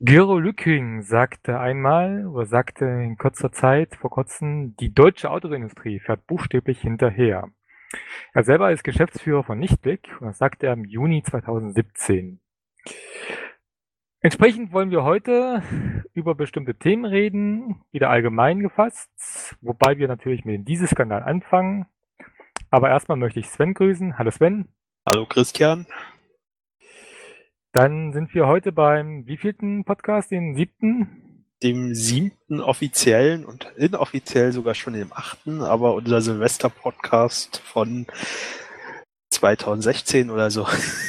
Gero Lücking sagte einmal oder sagte in kurzer Zeit, vor kurzem, die deutsche Autoindustrie fährt buchstäblich hinterher. Er selber ist Geschäftsführer von Nichtblick und das sagte er im Juni 2017. Entsprechend wollen wir heute über bestimmte Themen reden, wieder allgemein gefasst, wobei wir natürlich mit dem Dieselskandal anfangen. Aber erstmal möchte ich Sven grüßen. Hallo Sven. Hallo Christian. Dann sind wir heute beim wievielten Podcast? Den siebten? Dem siebten offiziellen und inoffiziell sogar schon dem achten, aber unser Silvester-Podcast von 2016 oder so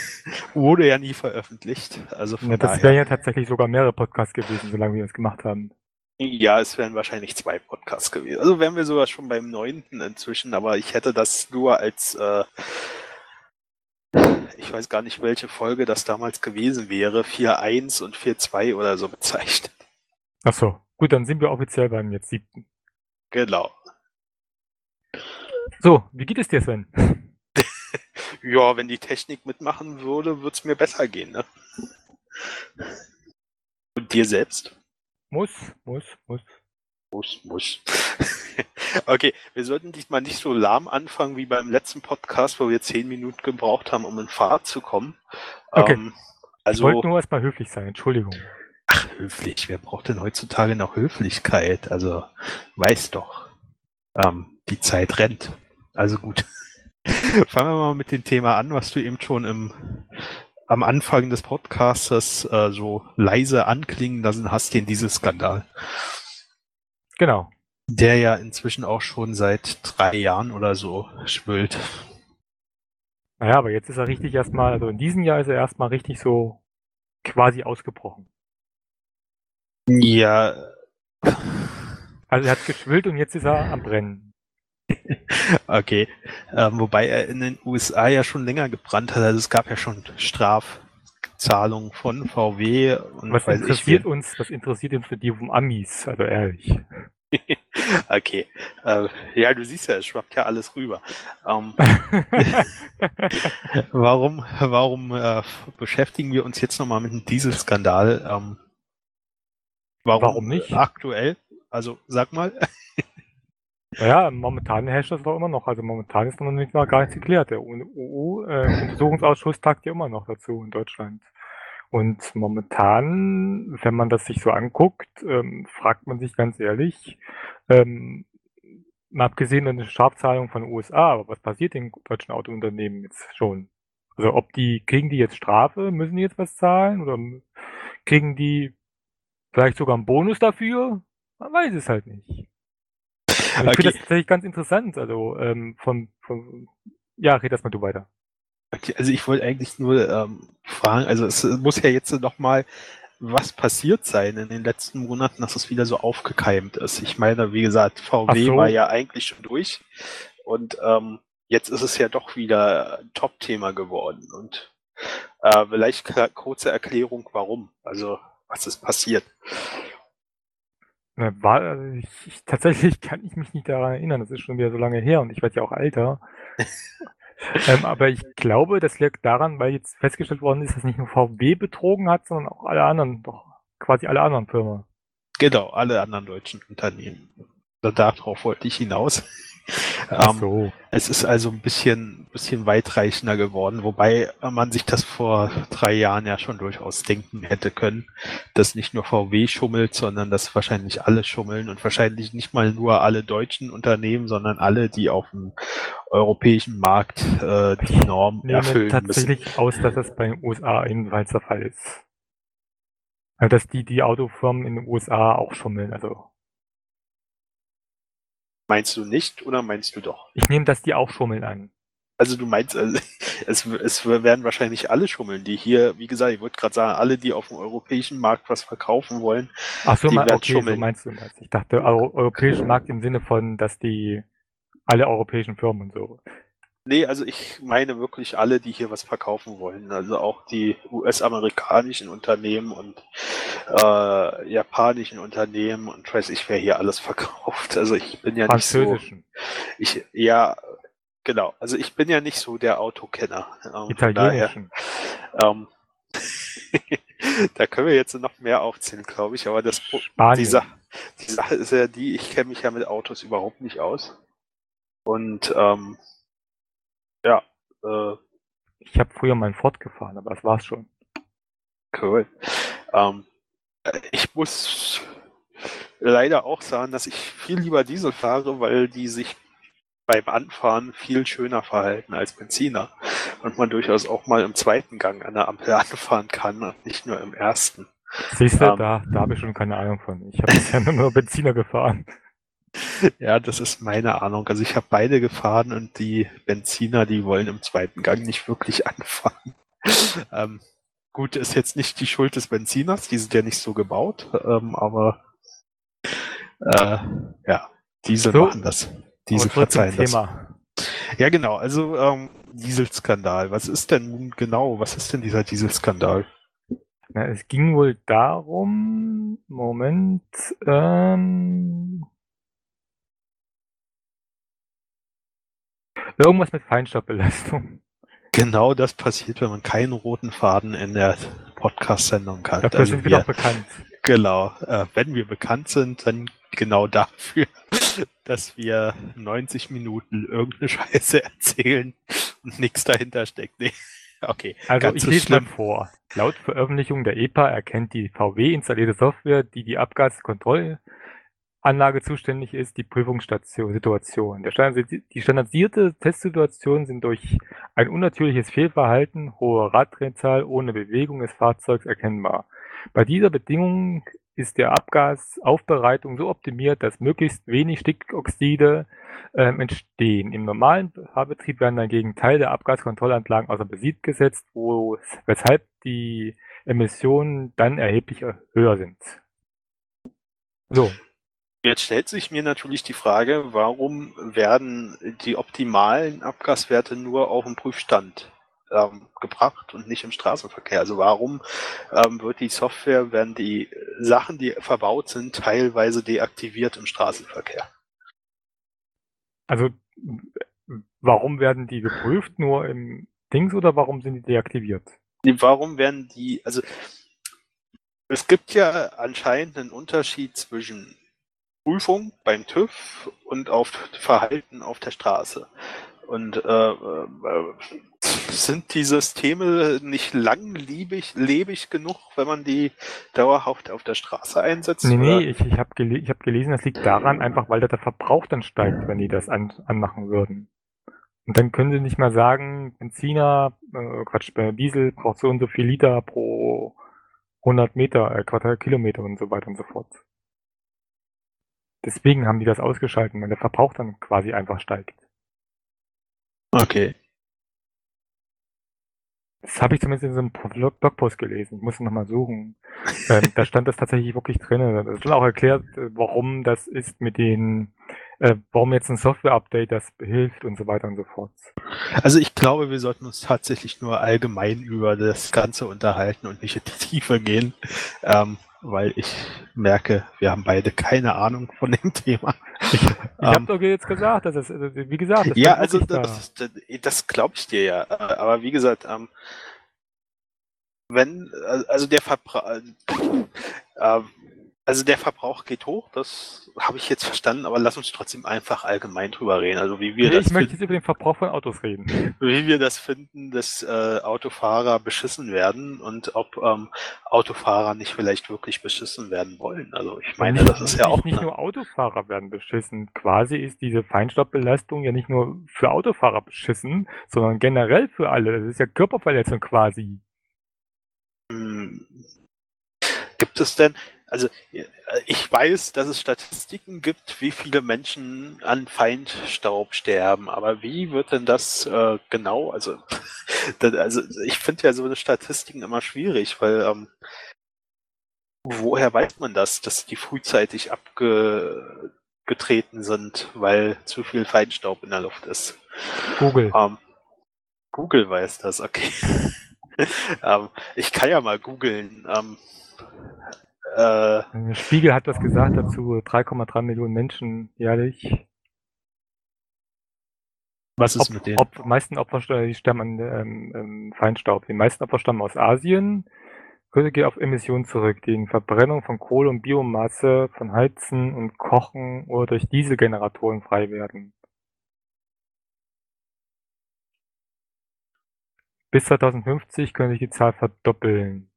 wurde ja nie veröffentlicht. Also ja, das wären ja tatsächlich sogar mehrere Podcasts gewesen, solange wir das gemacht haben. Ja, es wären wahrscheinlich zwei Podcasts gewesen. Also wären wir sogar schon beim neunten inzwischen, aber ich hätte das nur als äh, ich weiß gar nicht, welche Folge das damals gewesen wäre, 4.1 und 4.2 oder so bezeichnet. Ach so, gut, dann sind wir offiziell beim jetzt siebten. Genau. So, wie geht es dir, Sven? ja, wenn die Technik mitmachen würde, würde es mir besser gehen, ne? Und dir selbst? Muss, muss, muss. Muss, muss. okay, wir sollten diesmal nicht so lahm anfangen wie beim letzten Podcast, wo wir zehn Minuten gebraucht haben, um in Fahrt zu kommen. Okay. Ähm, also, ich wollte nur erstmal höflich sein, Entschuldigung. Ach, höflich. Wer braucht denn heutzutage noch Höflichkeit? Also, weiß doch. Ähm, die Zeit rennt. Also gut. Fangen wir mal mit dem Thema an, was du eben schon im, am Anfang des Podcastes äh, so leise anklingen lassen hast, den dieses Skandal. Genau. Der ja inzwischen auch schon seit drei Jahren oder so schwült. Naja, aber jetzt ist er richtig erstmal, also in diesem Jahr ist er erstmal richtig so quasi ausgebrochen. Ja. Also er hat geschwillt und jetzt ist er am Brennen. okay. Ähm, wobei er in den USA ja schon länger gebrannt hat. Also es gab ja schon Strafzahlungen von VW und was interessiert uns, was interessiert uns für die um Amis, also ehrlich. okay. Äh, ja, du siehst ja, es schwappt ja alles rüber. Ähm, warum warum äh, beschäftigen wir uns jetzt nochmal mit dem Dieselskandal? Ähm, warum, warum nicht? Aktuell? Also sag mal. Naja, momentan herrscht das doch immer noch. Also momentan ist noch nicht mal gar nichts geklärt. Der EU-Untersuchungsausschuss äh, tagt ja immer noch dazu in Deutschland. Und momentan, wenn man das sich so anguckt, ähm, fragt man sich ganz ehrlich, ähm, mal abgesehen von den Strafzahlungen von den USA, aber was passiert den deutschen Autounternehmen jetzt schon? Also ob die, kriegen die jetzt Strafe, müssen die jetzt was zahlen oder kriegen die vielleicht sogar einen Bonus dafür? Man weiß es halt nicht. Ich finde das tatsächlich ganz interessant. Also ähm, von, von ja, red erstmal du weiter. Okay, also ich wollte eigentlich nur ähm, fragen, also es muss ja jetzt nochmal was passiert sein in den letzten Monaten, dass es wieder so aufgekeimt ist. Ich meine, wie gesagt, VW so. war ja eigentlich schon durch und ähm, jetzt ist es ja doch wieder ein Top-Thema geworden und äh, vielleicht kurze Erklärung, warum, also was ist passiert. War, also ich, ich, tatsächlich kann ich mich nicht daran erinnern, das ist schon wieder so lange her und ich werde ja auch älter. ähm, aber ich glaube, das liegt daran, weil jetzt festgestellt worden ist, dass nicht nur VW betrogen hat, sondern auch alle anderen, doch quasi alle anderen Firmen. Genau, alle anderen deutschen Unternehmen. Darauf wollte ich hinaus. Ach ähm, so. es ist also ein bisschen, bisschen weitreichender geworden, wobei man sich das vor drei Jahren ja schon durchaus denken hätte können, dass nicht nur VW schummelt, sondern dass wahrscheinlich alle schummeln und wahrscheinlich nicht mal nur alle deutschen Unternehmen, sondern alle, die auf dem europäischen Markt äh, die Norm ich erfüllen tatsächlich müssen. aus, dass das bei den USA ebenfalls der Fall ist. Also, dass die, die Autofirmen in den USA auch schummeln, also Meinst du nicht oder meinst du doch? Ich nehme das die auch schummeln an. Also du meinst, also, es, es werden wahrscheinlich alle schummeln, die hier, wie gesagt, ich wollte gerade sagen, alle, die auf dem europäischen Markt was verkaufen wollen, Ach so, die werden okay, schummeln. so meinst du das. Ich dachte, Euro europäischen Markt im Sinne von, dass die alle europäischen Firmen und so. Nee, also ich meine wirklich alle, die hier was verkaufen wollen. Also auch die US-amerikanischen Unternehmen und äh, japanischen Unternehmen und weiß ich, wer hier alles verkauft. Also ich bin ja nicht so. Ich, ja, genau. Also ich bin ja nicht so der Autokenner. Ähm, Italienischen. Daher, ähm, da können wir jetzt noch mehr aufzählen, glaube ich. Aber das, die, Sa die Sache ist ja die, ich kenne mich ja mit Autos überhaupt nicht aus. Und ähm, ja, äh, ich habe früher meinen Ford gefahren, aber das war's schon. Cool. Ähm, ich muss leider auch sagen, dass ich viel lieber Diesel fahre, weil die sich beim Anfahren viel schöner verhalten als Benziner. Und man durchaus auch mal im zweiten Gang an der Ampel anfahren kann und nicht nur im ersten. Siehst du, ähm, da, da habe ich schon keine Ahnung von. Ich habe bisher nur Benziner gefahren. Ja, das ist meine Ahnung. Also ich habe beide gefahren und die Benziner, die wollen im zweiten Gang nicht wirklich anfahren. ähm, gut, ist jetzt nicht die Schuld des Benziners, die sind ja nicht so gebaut, ähm, aber äh, ja, diese so, machen das. Diese verzeihen das. Thema. Ja, genau. Also ähm, Dieselskandal. Was ist denn nun genau? Was ist denn dieser Dieselskandal? Na, es ging wohl darum, Moment, ähm, irgendwas mit Feinstaubbelastung. Genau das passiert, wenn man keinen roten Faden in der Podcast-Sendung hat. Dafür also sind wir, wir doch bekannt. Genau. Äh, wenn wir bekannt sind, dann genau dafür, dass wir 90 Minuten irgendeine Scheiße erzählen und nichts dahinter steckt. Nee. Okay. Also ich lese mal vor. Laut Veröffentlichung der EPA erkennt die VW installierte Software, die die Abgaskontrolle Anlage zuständig ist, die Prüfungssituation. die standardisierte Testsituationen sind durch ein unnatürliches Fehlverhalten, hohe Raddrehzahl ohne Bewegung des Fahrzeugs erkennbar. Bei dieser Bedingung ist der Abgasaufbereitung so optimiert, dass möglichst wenig Stickoxide ähm, entstehen. Im normalen Fahrbetrieb werden dagegen Teile der Abgaskontrollanlagen außer Besitz gesetzt, wo, weshalb die Emissionen dann erheblich höher sind. So, Jetzt stellt sich mir natürlich die Frage, warum werden die optimalen Abgaswerte nur auf dem Prüfstand ähm, gebracht und nicht im Straßenverkehr? Also warum ähm, wird die Software, werden die Sachen, die verbaut sind, teilweise deaktiviert im Straßenverkehr? Also warum werden die geprüft nur im Dings oder warum sind die deaktiviert? Warum werden die, also es gibt ja anscheinend einen Unterschied zwischen Prüfung beim TÜV und auf Verhalten auf der Straße. Und äh, äh, sind die Systeme nicht langlebig lebig genug, wenn man die dauerhaft auf der Straße einsetzt? Nee, oder? nee, ich, ich habe gele hab gelesen, das liegt daran, einfach weil der Verbrauch dann steigt, wenn die das an anmachen würden. Und dann können sie nicht mal sagen, Benziner, äh, Quatsch, Diesel braucht so und so viel Liter pro 100 Meter, äh, Quadratkilometer und so weiter und so fort. Deswegen haben die das ausgeschalten, weil der Verbrauch dann quasi einfach steigt. Okay. Das habe ich zumindest in so einem Blogpost gelesen. Ich muss nochmal suchen. ähm, da stand das tatsächlich wirklich drin. Da ist auch erklärt, äh, warum das ist mit den, äh, warum jetzt ein Software-Update das hilft und so weiter und so fort. Also ich glaube, wir sollten uns tatsächlich nur allgemein über das Ganze unterhalten und nicht in die Tiefe gehen. Ähm, weil ich merke, wir haben beide keine Ahnung von dem Thema. Ich, ich habe ähm, doch jetzt gesagt, dass es, wie gesagt, ja, also das, das, das glaube ich dir ja. Aber wie gesagt, ähm, wenn, also der Verbrauch, äh, also der Verbrauch geht hoch, das habe ich jetzt verstanden, aber lass uns trotzdem einfach allgemein drüber reden. Also wie wir nee, das ich möchte jetzt über den Verbrauch von Autos reden. Wie wir das finden, dass äh, Autofahrer beschissen werden und ob ähm, Autofahrer nicht vielleicht wirklich beschissen werden wollen. Also ich meine, nicht, das ist ja auch. Nicht nur Autofahrer werden beschissen. Quasi ist diese Feinstaubbelastung ja nicht nur für Autofahrer beschissen, sondern generell für alle. Das ist ja Körperverletzung quasi. Hm. Gibt es denn, also äh, ich weiß, dass es Statistiken gibt, wie viele Menschen an Feindstaub sterben, aber wie wird denn das äh, genau? Also, das, also ich finde ja so eine Statistiken immer schwierig, weil ähm, woher weiß man das, dass die frühzeitig abgetreten sind, weil zu viel Feinstaub in der Luft ist? Google. Ähm, Google weiß das, okay. ähm, ich kann ja mal googeln. Ähm, äh, Spiegel hat das gesagt dazu, 3,3 Millionen Menschen jährlich. Was ist Op mit denen? Die meisten Opfer die stammen an ähm, ähm, Feinstaub. Die meisten Opfer stammen aus Asien. Größe geht auf Emissionen zurück, die in Verbrennung von Kohle und Biomasse, von Heizen und Kochen oder durch Dieselgeneratoren frei werden. Bis 2050 könnte sich die Zahl verdoppeln.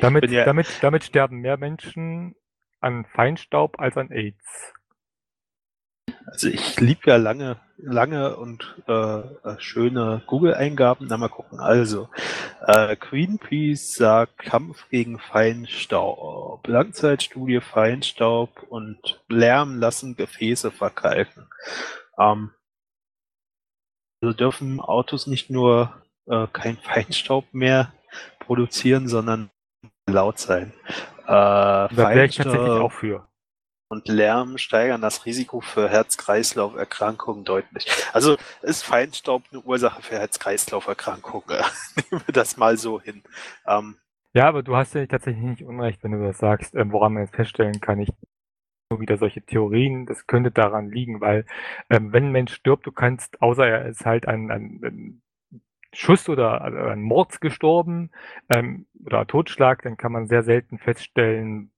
Damit, ja damit, damit sterben mehr Menschen an Feinstaub als an AIDS. Also ich liebe ja lange, lange und äh, äh schöne Google-Eingaben. Na mal gucken. Also äh, Greenpeace sagt Kampf gegen Feinstaub. Langzeitstudie Feinstaub und Lärm lassen Gefäße verkalken. Ähm, also dürfen Autos nicht nur äh, kein Feinstaub mehr produzieren, sondern laut sein. Äh, da wäre ich tatsächlich auch für und Lärm steigern das Risiko für Herz-Kreislauf-Erkrankungen deutlich. Also ist Feinstaub eine Ursache für Herz-Kreislauf-Erkrankungen. Nehmen wir das mal so hin. Ähm, ja, aber du hast ja tatsächlich nicht unrecht, wenn du das sagst, ähm, woran man jetzt feststellen kann. Ich wieder solche Theorien, das könnte daran liegen, weil ähm, wenn ein Mensch stirbt, du kannst, außer er ist halt ein, ein, ein Schuss oder also an Mord gestorben ähm, oder Totschlag, dann kann man sehr selten feststellen,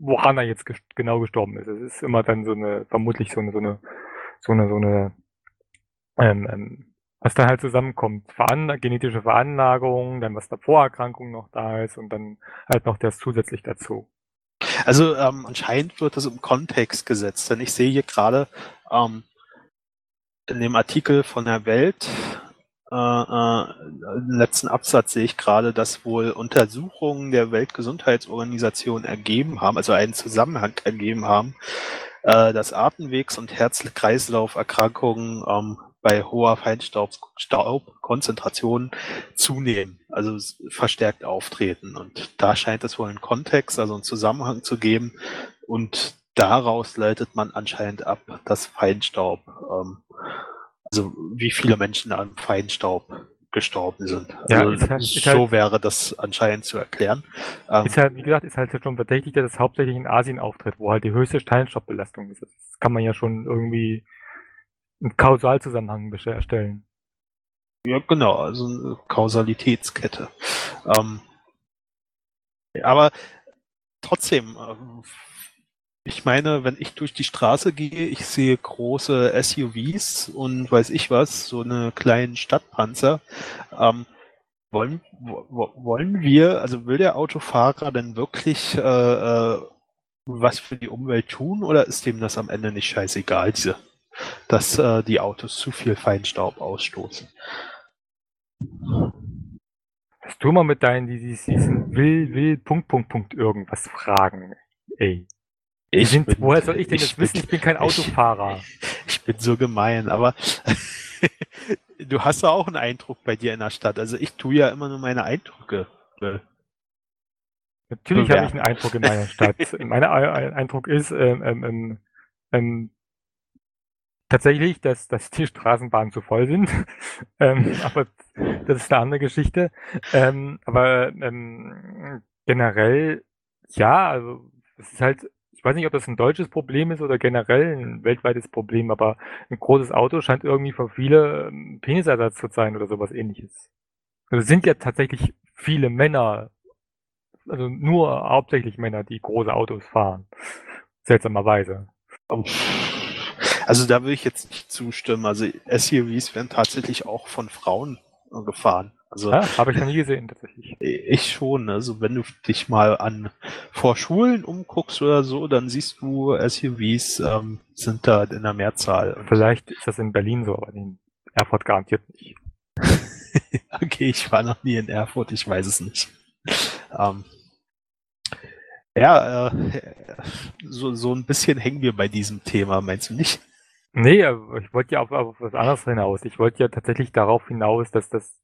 woran er jetzt ges genau gestorben ist. Es ist immer dann so eine, vermutlich so eine, so eine, so eine, so eine ähm, ähm, was dann halt zusammenkommt. Veran genetische Veranlagung, dann was da Vorerkrankung noch da ist und dann halt noch das zusätzlich dazu. Also ähm, anscheinend wird das im Kontext gesetzt, denn ich sehe hier gerade ähm, in dem Artikel von der Welt äh, äh, letzten Absatz sehe ich gerade, dass wohl Untersuchungen der Weltgesundheitsorganisation ergeben haben, also einen Zusammenhang ergeben haben, äh, dass Atemwegs- und Herz-Kreislauf-Erkrankungen ähm, bei hoher Feinstaubkonzentration zunehmen, also verstärkt auftreten. Und da scheint es wohl einen Kontext, also einen Zusammenhang zu geben. Und daraus leitet man anscheinend ab, dass Feinstaub ähm, also wie viele Menschen an Feinstaub gestorben sind. Ja, also halt, so halt, wäre das anscheinend zu erklären. Ähm, ist halt, wie gesagt, ist halt schon verdächtig, dass es hauptsächlich in Asien auftritt, wo halt die höchste Steinstaubbelastung ist. Das kann man ja schon irgendwie einen Kausalzusammenhang erstellen. Ja, genau, also eine Kausalitätskette. Ähm, aber trotzdem, äh, ich meine, wenn ich durch die Straße gehe, ich sehe große SUVs und weiß ich was, so eine kleinen Stadtpanzer. Ähm, wollen, wollen wir, also will der Autofahrer denn wirklich äh, äh, was für die Umwelt tun oder ist dem das am Ende nicht scheißegal, diese, dass äh, die Autos zu viel Feinstaub ausstoßen? Was tu mal mit deinen, die diesen will, will, Punkt, Punkt, Punkt irgendwas fragen. Ey. Ich sind, bin, woher soll ich denn das wissen? Ich bin kein Autofahrer. Ich, ich bin so gemein, aber du hast ja auch einen Eindruck bei dir in der Stadt. Also ich tue ja immer nur meine Eindrücke. Natürlich habe ich einen Eindruck in meiner Stadt. mein Eindruck ist ähm, ähm, ähm, ähm, tatsächlich, dass, dass die Straßenbahnen zu voll sind. ähm, aber das ist eine andere Geschichte. Ähm, aber ähm, generell, ja, also es ist halt ich weiß nicht, ob das ein deutsches Problem ist oder generell ein weltweites Problem, aber ein großes Auto scheint irgendwie für viele ein Penisersatz zu sein oder sowas ähnliches. Also es sind ja tatsächlich viele Männer, also nur hauptsächlich Männer, die große Autos fahren. Seltsamerweise. Also da würde ich jetzt nicht zustimmen. Also SUVs werden tatsächlich auch von Frauen gefahren. Also ja, habe ich noch nie gesehen tatsächlich. Ich schon. Also wenn du dich mal an vor Schulen umguckst oder so, dann siehst du SUVs ähm, sind da in der Mehrzahl. Vielleicht ist das in Berlin so, aber in Erfurt garantiert nicht. okay, ich war noch nie in Erfurt, ich weiß es nicht. Ähm, ja, äh, so, so ein bisschen hängen wir bei diesem Thema, meinst du nicht? Nee, ich wollte ja auf, auf was anderes hinaus. Ich wollte ja tatsächlich darauf hinaus, dass das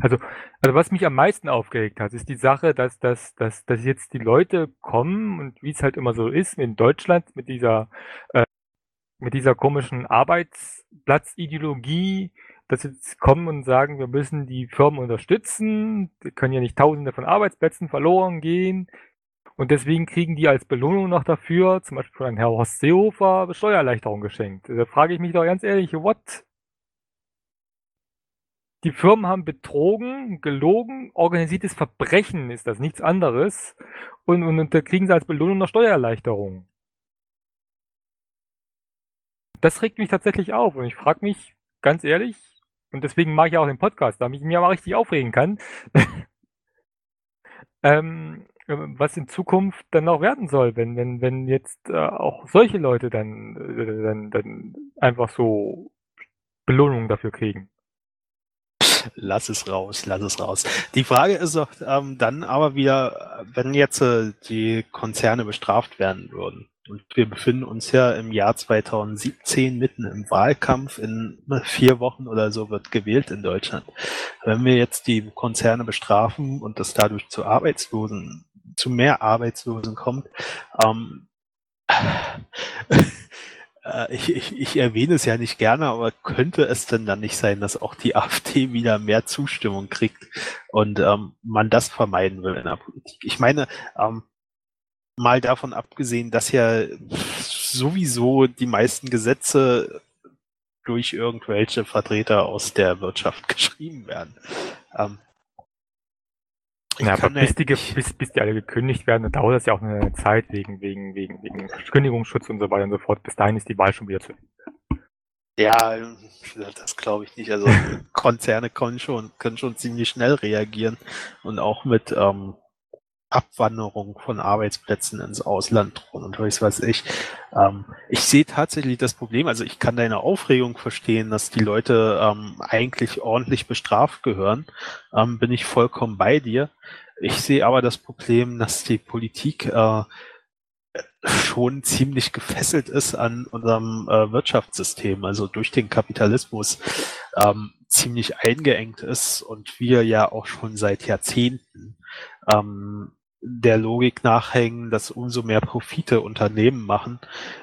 also, also was mich am meisten aufgeregt hat, ist die Sache, dass, dass, dass, dass jetzt die Leute kommen und wie es halt immer so ist in Deutschland mit dieser, äh, mit dieser komischen Arbeitsplatzideologie, dass sie jetzt kommen und sagen, wir müssen die Firmen unterstützen, die können ja nicht tausende von Arbeitsplätzen verloren gehen. Und deswegen kriegen die als Belohnung noch dafür, zum Beispiel von Herrn Horst Seehofer, Steuererleichterung geschenkt. Da frage ich mich doch ganz ehrlich, what? Die Firmen haben betrogen, gelogen, organisiertes Verbrechen ist das, nichts anderes. Und, und, und da kriegen sie als Belohnung noch Steuererleichterung. Das regt mich tatsächlich auf und ich frage mich ganz ehrlich, und deswegen mache ich auch den Podcast, damit ich mich mal richtig aufregen kann, ähm, was in Zukunft dann noch werden soll, wenn, wenn, wenn jetzt äh, auch solche Leute dann, äh, dann, dann einfach so Belohnungen dafür kriegen. Lass es raus, lass es raus. Die Frage ist doch ähm, dann aber wieder, wenn jetzt äh, die Konzerne bestraft werden würden. Und wir befinden uns ja im Jahr 2017 mitten im Wahlkampf. In vier Wochen oder so wird gewählt in Deutschland. Wenn wir jetzt die Konzerne bestrafen und das dadurch zu Arbeitslosen, zu mehr Arbeitslosen kommt, ähm, äh, ich, ich, ich erwähne es ja nicht gerne, aber könnte es denn dann nicht sein, dass auch die AfD wieder mehr Zustimmung kriegt und ähm, man das vermeiden will in der Politik? Ich meine, ähm, mal davon abgesehen, dass ja sowieso die meisten Gesetze durch irgendwelche Vertreter aus der Wirtschaft geschrieben werden. Ähm, ja, aber bis die, bis, bis die alle gekündigt werden, dann dauert das ja auch eine Zeit wegen, wegen, wegen, wegen Kündigungsschutz und so weiter und so fort. Bis dahin ist die Wahl schon wieder zu Ende. Ja, das glaube ich nicht. Also Konzerne können schon, können schon ziemlich schnell reagieren und auch mit ähm, Abwanderung von Arbeitsplätzen ins Ausland und was weiß ich. Ähm, ich sehe tatsächlich das Problem, also ich kann deine Aufregung verstehen, dass die Leute ähm, eigentlich ordentlich bestraft gehören, ähm, bin ich vollkommen bei dir. Ich sehe aber das Problem, dass die Politik äh, schon ziemlich gefesselt ist an unserem äh, Wirtschaftssystem, also durch den Kapitalismus ähm, ziemlich eingeengt ist und wir ja auch schon seit Jahrzehnten ähm, der Logik nachhängen, dass umso mehr Profite Unternehmen machen,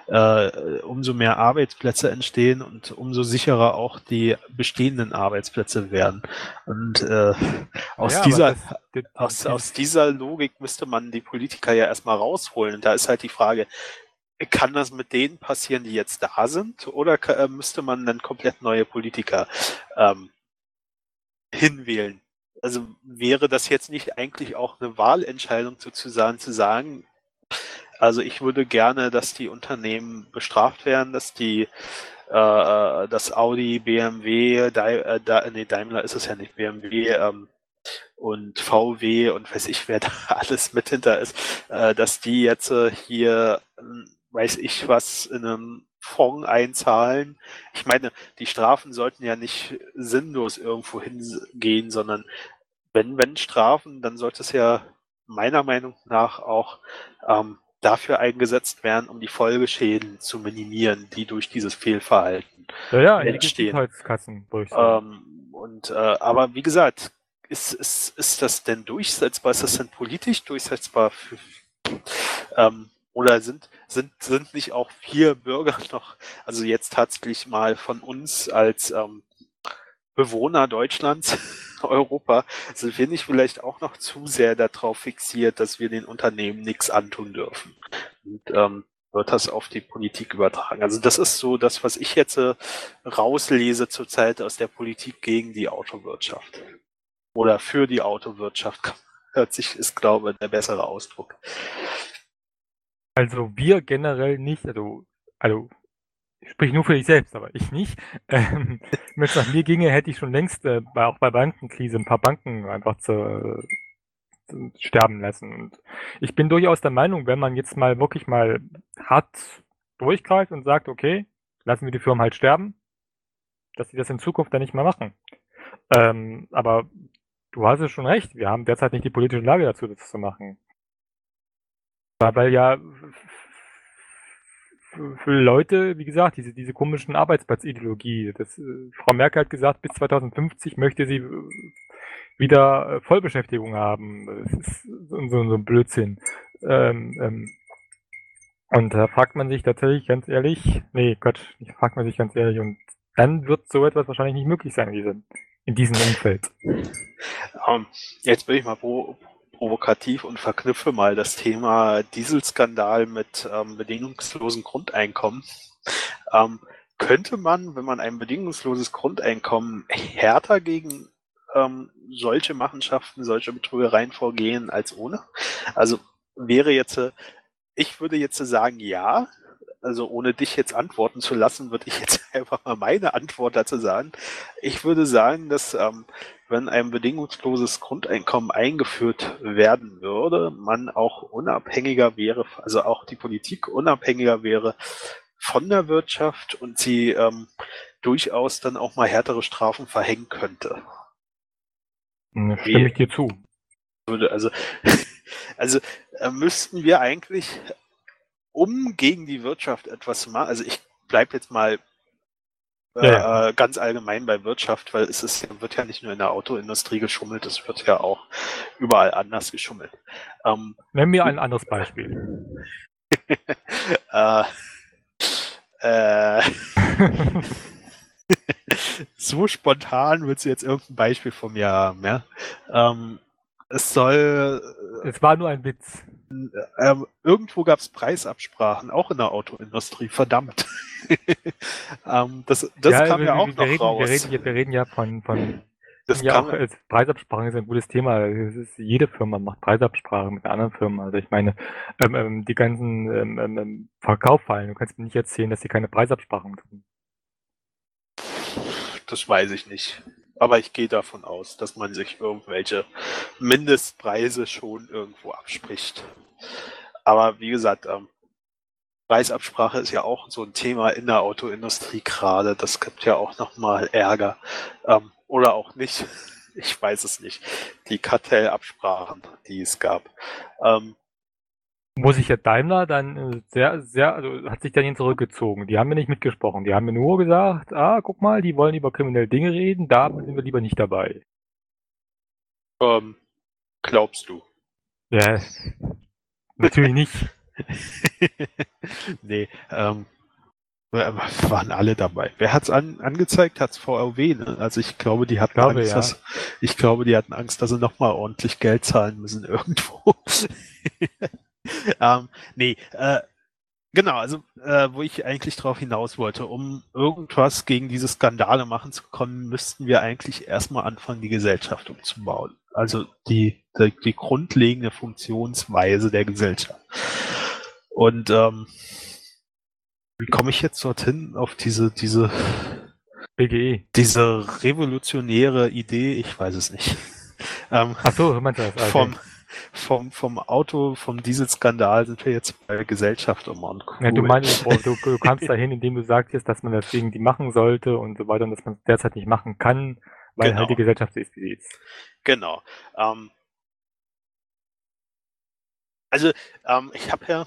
äh, umso mehr Arbeitsplätze entstehen und umso sicherer auch die bestehenden Arbeitsplätze werden. Und äh, aus, ja, dieser, das, aus, aus dieser Logik müsste man die Politiker ja erstmal rausholen. Und da ist halt die Frage, kann das mit denen passieren, die jetzt da sind, oder äh, müsste man dann komplett neue Politiker ähm, hinwählen? Also wäre das jetzt nicht eigentlich auch eine Wahlentscheidung sozusagen zu sagen, also ich würde gerne, dass die Unternehmen bestraft werden, dass die äh, dass Audi, BMW, Dai, äh, nee, Daimler ist es ja nicht, BMW ähm, und VW und weiß ich, wer da alles mit hinter ist, äh, dass die jetzt äh, hier, hm, weiß ich was, in einem Fonds einzahlen. Ich meine, die Strafen sollten ja nicht sinnlos irgendwo hingehen, sondern wenn, wenn Strafen, dann sollte es ja meiner Meinung nach auch ähm, dafür eingesetzt werden, um die Folgeschäden zu minimieren, die durch dieses Fehlverhalten ja, ja, entstehen. Ähm, und äh, aber wie gesagt, ist, ist, ist das denn durchsetzbar? Ist das denn politisch durchsetzbar? Für, ähm, oder sind, sind, sind nicht auch vier Bürger noch, also jetzt tatsächlich mal von uns als ähm, Bewohner Deutschlands, Europa, sind wir nicht vielleicht auch noch zu sehr darauf fixiert, dass wir den Unternehmen nichts antun dürfen. Und ähm, wird das auf die Politik übertragen. Also das ist so das, was ich jetzt äh, rauslese zurzeit aus der Politik gegen die Autowirtschaft. Oder für die Autowirtschaft. Hört sich, ist, glaube ich, der bessere Ausdruck. Also wir generell nicht, also, also ich sprich nur für dich selbst, aber ich nicht. Ähm, wenn es nach mir ginge, hätte ich schon längst äh, auch bei Bankenkrise ein paar Banken einfach zu, zu sterben lassen. Und ich bin durchaus der Meinung, wenn man jetzt mal wirklich mal hart durchgreift und sagt, okay, lassen wir die Firmen halt sterben, dass sie das in Zukunft dann nicht mehr machen. Ähm, aber du hast es schon recht, wir haben derzeit nicht die politische Lage dazu, das zu machen. Weil ja für Leute, wie gesagt, diese, diese komischen Arbeitsplatzideologie. Das, äh, Frau Merkel hat gesagt, bis 2050 möchte sie äh, wieder äh, Vollbeschäftigung haben. Das ist so, so, ein Blödsinn. Ähm, ähm, und da fragt man sich tatsächlich ganz ehrlich, nee, Gott, fragt man sich ganz ehrlich, und dann wird so etwas wahrscheinlich nicht möglich sein in diesem, in diesem Umfeld. Um, ähm, jetzt bin ich mal pro, provokativ und verknüpfe mal das Thema Dieselskandal mit ähm, bedingungslosen Grundeinkommen. Ähm, könnte man, wenn man ein bedingungsloses Grundeinkommen härter gegen ähm, solche Machenschaften, solche Betrügereien vorgehen als ohne? Also wäre jetzt, äh, ich würde jetzt sagen, ja, also ohne dich jetzt antworten zu lassen, würde ich jetzt einfach mal meine Antwort dazu sagen. Ich würde sagen, dass ähm, wenn ein bedingungsloses Grundeinkommen eingeführt werden würde, man auch unabhängiger wäre, also auch die Politik unabhängiger wäre von der Wirtschaft und sie ähm, durchaus dann auch mal härtere Strafen verhängen könnte. Da stimme ich dir zu. Würde also, also äh, müssten wir eigentlich um gegen die Wirtschaft etwas zu machen, also ich bleibe jetzt mal äh, ja. ganz allgemein bei Wirtschaft, weil es ist, wird ja nicht nur in der Autoindustrie geschummelt, es wird ja auch überall anders geschummelt. Ähm, Nenn mir ein anderes Beispiel. äh, äh, so spontan willst du jetzt irgendein Beispiel von mir haben, ja? Ähm, es soll. Es war nur ein Witz. Ähm, irgendwo gab es Preisabsprachen, auch in der Autoindustrie, verdammt. ähm, das das ja, kam wir, ja auch wir noch reden, raus. Wir reden, wir reden ja von, von das ja, auch, Preisabsprachen ist ein gutes Thema. Ist, jede Firma macht Preisabsprachen mit einer anderen Firma. Also ich meine, ähm, ähm, die ganzen ähm, ähm, ähm Verkauffallen, du kannst mir nicht erzählen, dass sie keine Preisabsprachen tun. Das weiß ich nicht. Aber ich gehe davon aus, dass man sich irgendwelche Mindestpreise schon irgendwo abspricht. Aber wie gesagt, ähm, Preisabsprache ist ja auch so ein Thema in der Autoindustrie gerade. Das gibt ja auch nochmal Ärger. Ähm, oder auch nicht. Ich weiß es nicht. Die Kartellabsprachen, die es gab. Ähm, muss ich ja Daimler dann äh, sehr, sehr, also hat sich dann hin zurückgezogen. Die haben mir nicht mitgesprochen. Die haben mir nur gesagt, ah, guck mal, die wollen über kriminelle Dinge reden, da sind wir lieber nicht dabei. Ähm, glaubst du? Ja, natürlich nicht. nee, ähm, waren alle dabei. Wer hat's an, angezeigt? Hat's VRW, ne? Also ich glaube, die hatten glaube, Angst, ja. dass, ich glaube, die hatten Angst, dass sie nochmal ordentlich Geld zahlen müssen irgendwo. ähm, nee, äh, genau, also äh, wo ich eigentlich drauf hinaus wollte, um irgendwas gegen diese Skandale machen zu können, müssten wir eigentlich erstmal anfangen, die Gesellschaft umzubauen. Also die, die, die grundlegende Funktionsweise der Gesellschaft. Und ähm, wie komme ich jetzt dorthin auf diese, diese BGE? Diese revolutionäre Idee, ich weiß es nicht. Ähm, Ach so, man das. Okay. Vom, vom, vom Auto, vom Dieselskandal sind wir jetzt bei Gesellschaft um und cool. Ja, du meinst, du, du kamst dahin, indem du sagtest, dass man deswegen die machen sollte und so weiter und dass man es derzeit nicht machen kann, weil genau. halt die Gesellschaft ist, wie sie ist. Genau. Ähm, also, ähm, ich habe ja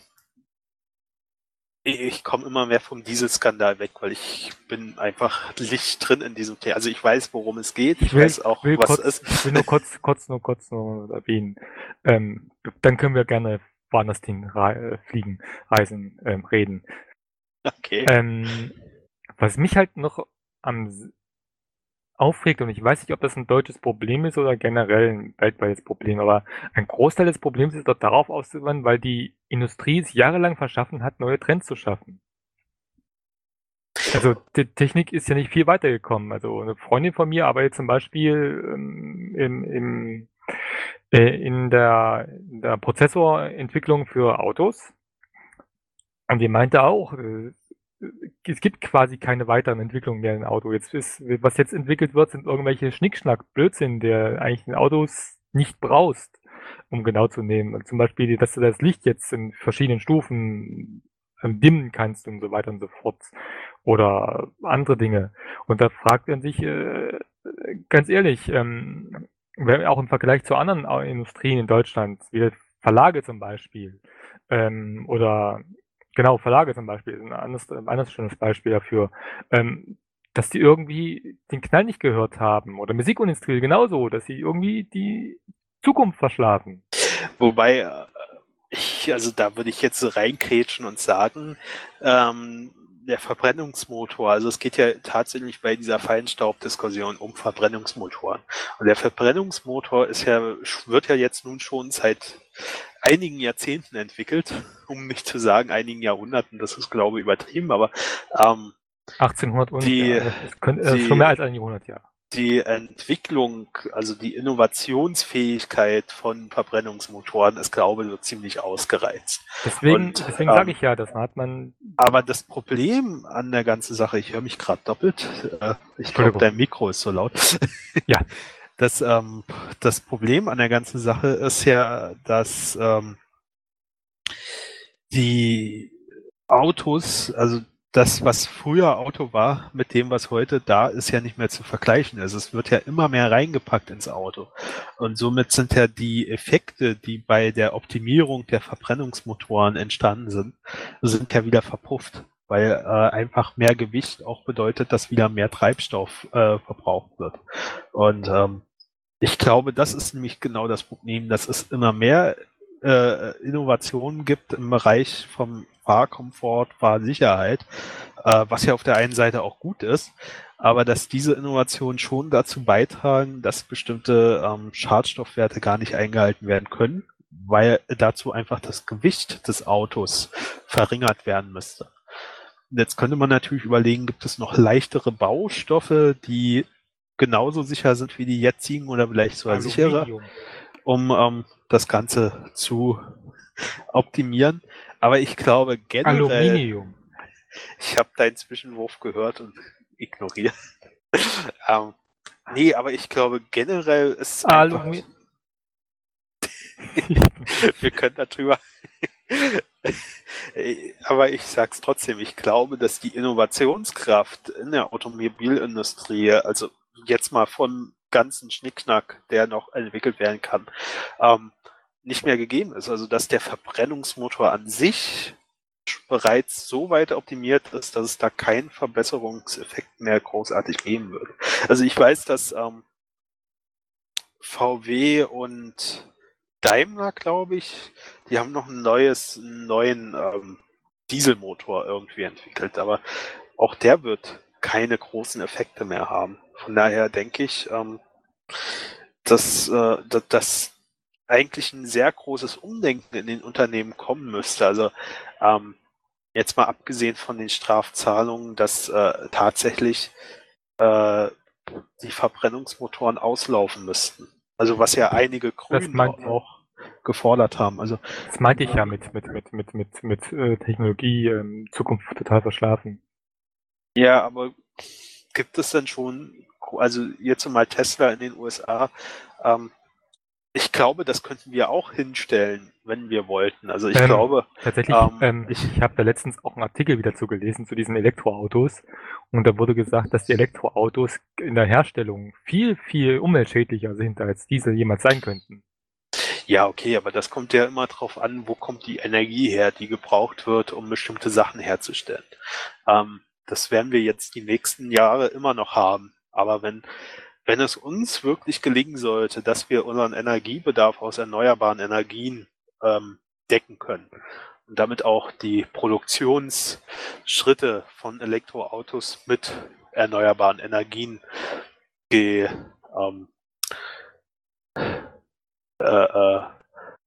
ich komme immer mehr vom Dieselskandal weg, weil ich bin einfach Licht drin in diesem Thema. Also ich weiß, worum es geht. Ich, ich will, weiß auch, was kurz, es ist. Ich will nur kurz, kurz, nur kurz nur erwähnen. Ähm, dann können wir gerne woanders hin re fliegen, reisen, ähm, reden. Okay. Ähm, was mich halt noch am aufregt und ich weiß nicht, ob das ein deutsches Problem ist oder generell ein weltweites Problem, aber ein Großteil des Problems ist dort darauf auszuwandern, weil die Industrie es jahrelang verschaffen hat, neue Trends zu schaffen. Also die Technik ist ja nicht viel weitergekommen. Also eine Freundin von mir arbeitet zum Beispiel ähm, im, im, äh, in, der, in der Prozessorentwicklung für Autos. Und die meinte auch, äh, es gibt quasi keine weiteren Entwicklungen mehr im Auto. Jetzt ist, was jetzt entwickelt wird, sind irgendwelche Schnickschnack, Blödsinn, der eigentlich in Autos nicht brauchst, um genau zu nehmen. Zum Beispiel, dass du das Licht jetzt in verschiedenen Stufen ähm, dimmen kannst und so weiter und so fort. Oder andere Dinge. Und da fragt man sich, äh, ganz ehrlich, ähm, auch im Vergleich zu anderen Industrien in Deutschland, wie Verlage zum Beispiel, ähm, oder Genau, Verlage zum Beispiel ist ein anderes, ein anderes schönes Beispiel dafür. Ähm, dass die irgendwie den Knall nicht gehört haben. Oder Musikindustrie genauso, dass sie irgendwie die Zukunft verschlafen. Wobei, äh, ich, also da würde ich jetzt reinkrätschen und sagen, ähm, der Verbrennungsmotor, also es geht ja tatsächlich bei dieser Feinstaubdiskussion um Verbrennungsmotoren. Und der Verbrennungsmotor ist ja, wird ja jetzt nun schon seit einigen Jahrzehnten entwickelt, um nicht zu sagen einigen Jahrhunderten, das ist glaube ich übertrieben, aber ähm, 1800 und die, ja, das könnte, das ist schon mehr als ein Jahrhundert, ja die Entwicklung, also die Innovationsfähigkeit von Verbrennungsmotoren ist, glaube ich, so ziemlich ausgereizt. Deswegen, deswegen ähm, sage ich ja, das hat man. Aber das Problem an der ganzen Sache, ich höre mich gerade doppelt. Äh, ich glaube, dein Mikro ist so laut. Ja. Das, ähm, das Problem an der ganzen Sache ist ja, dass ähm, die Autos, also das, was früher Auto war, mit dem, was heute da ist, ja nicht mehr zu vergleichen. Also es wird ja immer mehr reingepackt ins Auto. Und somit sind ja die Effekte, die bei der Optimierung der Verbrennungsmotoren entstanden sind, sind ja wieder verpufft. Weil äh, einfach mehr Gewicht auch bedeutet, dass wieder mehr Treibstoff äh, verbraucht wird. Und ähm, ich glaube, das ist nämlich genau das Problem, dass es immer mehr äh, Innovationen gibt im Bereich vom Fahrkomfort, Fahrsicherheit, äh, was ja auf der einen Seite auch gut ist, aber dass diese Innovationen schon dazu beitragen, dass bestimmte ähm, Schadstoffwerte gar nicht eingehalten werden können, weil dazu einfach das Gewicht des Autos verringert werden müsste. Jetzt könnte man natürlich überlegen, gibt es noch leichtere Baustoffe, die genauso sicher sind wie die jetzigen oder vielleicht sogar sicherer, um ähm, das Ganze zu optimieren. Aber ich glaube generell. Aluminium. Ich habe deinen Zwischenwurf gehört und ignoriert. ähm, nee, aber ich glaube generell ist. Aluminium. Wir können darüber. aber ich sag's trotzdem, ich glaube, dass die Innovationskraft in der Automobilindustrie, also jetzt mal von ganzen Schnickschnack, der noch entwickelt werden kann, ähm, nicht mehr gegeben ist. Also dass der Verbrennungsmotor an sich bereits so weit optimiert ist, dass es da keinen Verbesserungseffekt mehr großartig geben würde. Also ich weiß, dass ähm, VW und Daimler, glaube ich, die haben noch ein neues, einen neuen ähm, Dieselmotor irgendwie entwickelt, aber auch der wird keine großen Effekte mehr haben. Von daher denke ich, ähm, dass, äh, dass eigentlich ein sehr großes Umdenken in den Unternehmen kommen müsste. Also ähm, jetzt mal abgesehen von den Strafzahlungen, dass äh, tatsächlich äh, die Verbrennungsmotoren auslaufen müssten. Also was ja einige Grüne auch gefordert haben. Also das meinte ich ja mit mit mit mit mit mit äh, Technologie ähm, Zukunft total verschlafen. Ja, aber gibt es denn schon, also jetzt mal Tesla in den USA, ähm, ich glaube, das könnten wir auch hinstellen, wenn wir wollten. Also ich ähm, glaube. Tatsächlich, ähm, ähm, ich, ich habe da letztens auch einen Artikel wieder zu gelesen zu diesen Elektroautos. Und da wurde gesagt, dass die Elektroautos in der Herstellung viel, viel umweltschädlicher sind, als Diesel jemals sein könnten. Ja, okay, aber das kommt ja immer drauf an, wo kommt die Energie her, die gebraucht wird, um bestimmte Sachen herzustellen. Ähm, das werden wir jetzt die nächsten Jahre immer noch haben. Aber wenn wenn es uns wirklich gelingen sollte, dass wir unseren Energiebedarf aus erneuerbaren Energien ähm, decken können und damit auch die Produktionsschritte von Elektroautos mit erneuerbaren Energien ge, ähm, äh, äh,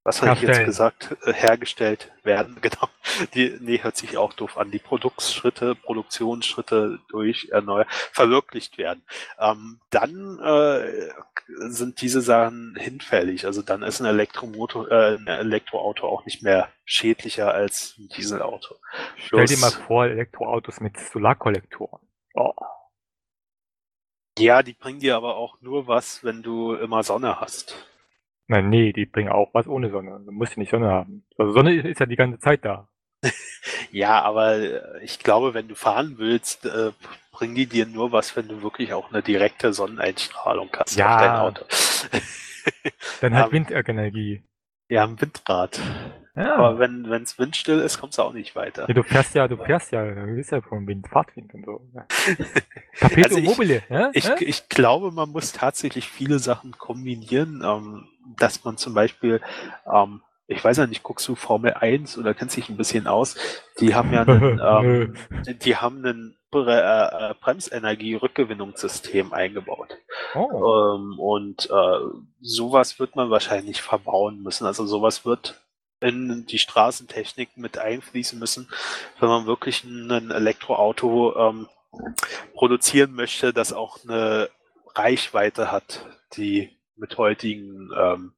was habe ich jetzt gesagt, äh, hergestellt werden, genau. Die, nee, hört sich auch doof an. Die Produktschritte, Produktionsschritte durch erneuert, verwirklicht werden. Ähm, dann äh, sind diese Sachen hinfällig. Also dann ist ein Elektromotor, äh, ein Elektroauto auch nicht mehr schädlicher als ein Dieselauto. Stell dir mal vor, Elektroautos mit Solarkollektoren. Oh. Ja, die bringen dir aber auch nur was, wenn du immer Sonne hast. Nein, nee, die bringen auch was ohne Sonne. Du musst ja nicht Sonne haben. Also Sonne ist ja die ganze Zeit da. ja, aber äh, ich glaube, wenn du fahren willst, äh, bringen die dir nur was, wenn du wirklich auch eine direkte Sonneneinstrahlung hast ja. auf dein Auto. Dann halt Windenergie. Ja, ein Windrad. Ja. Aber wenn es windstill ist, kommst du auch nicht weiter. Ja, du fährst ja, du fährst ja, du bist ja vom Wind, Fahrtwind und so. Tapete also ich, mobile, ja? ich, ich glaube, man muss tatsächlich viele Sachen kombinieren, ähm, dass man zum Beispiel ähm, ich weiß ja nicht, guckst du Formel 1 oder kennst dich ein bisschen aus? Die haben ja einen, ähm, die haben einen Bre äh, Bremsenergie-Rückgewinnungssystem eingebaut. Oh. Ähm, und äh, sowas wird man wahrscheinlich verbauen müssen. Also sowas wird in die Straßentechnik mit einfließen müssen, wenn man wirklich ein Elektroauto ähm, produzieren möchte, das auch eine Reichweite hat, die mit heutigen ähm,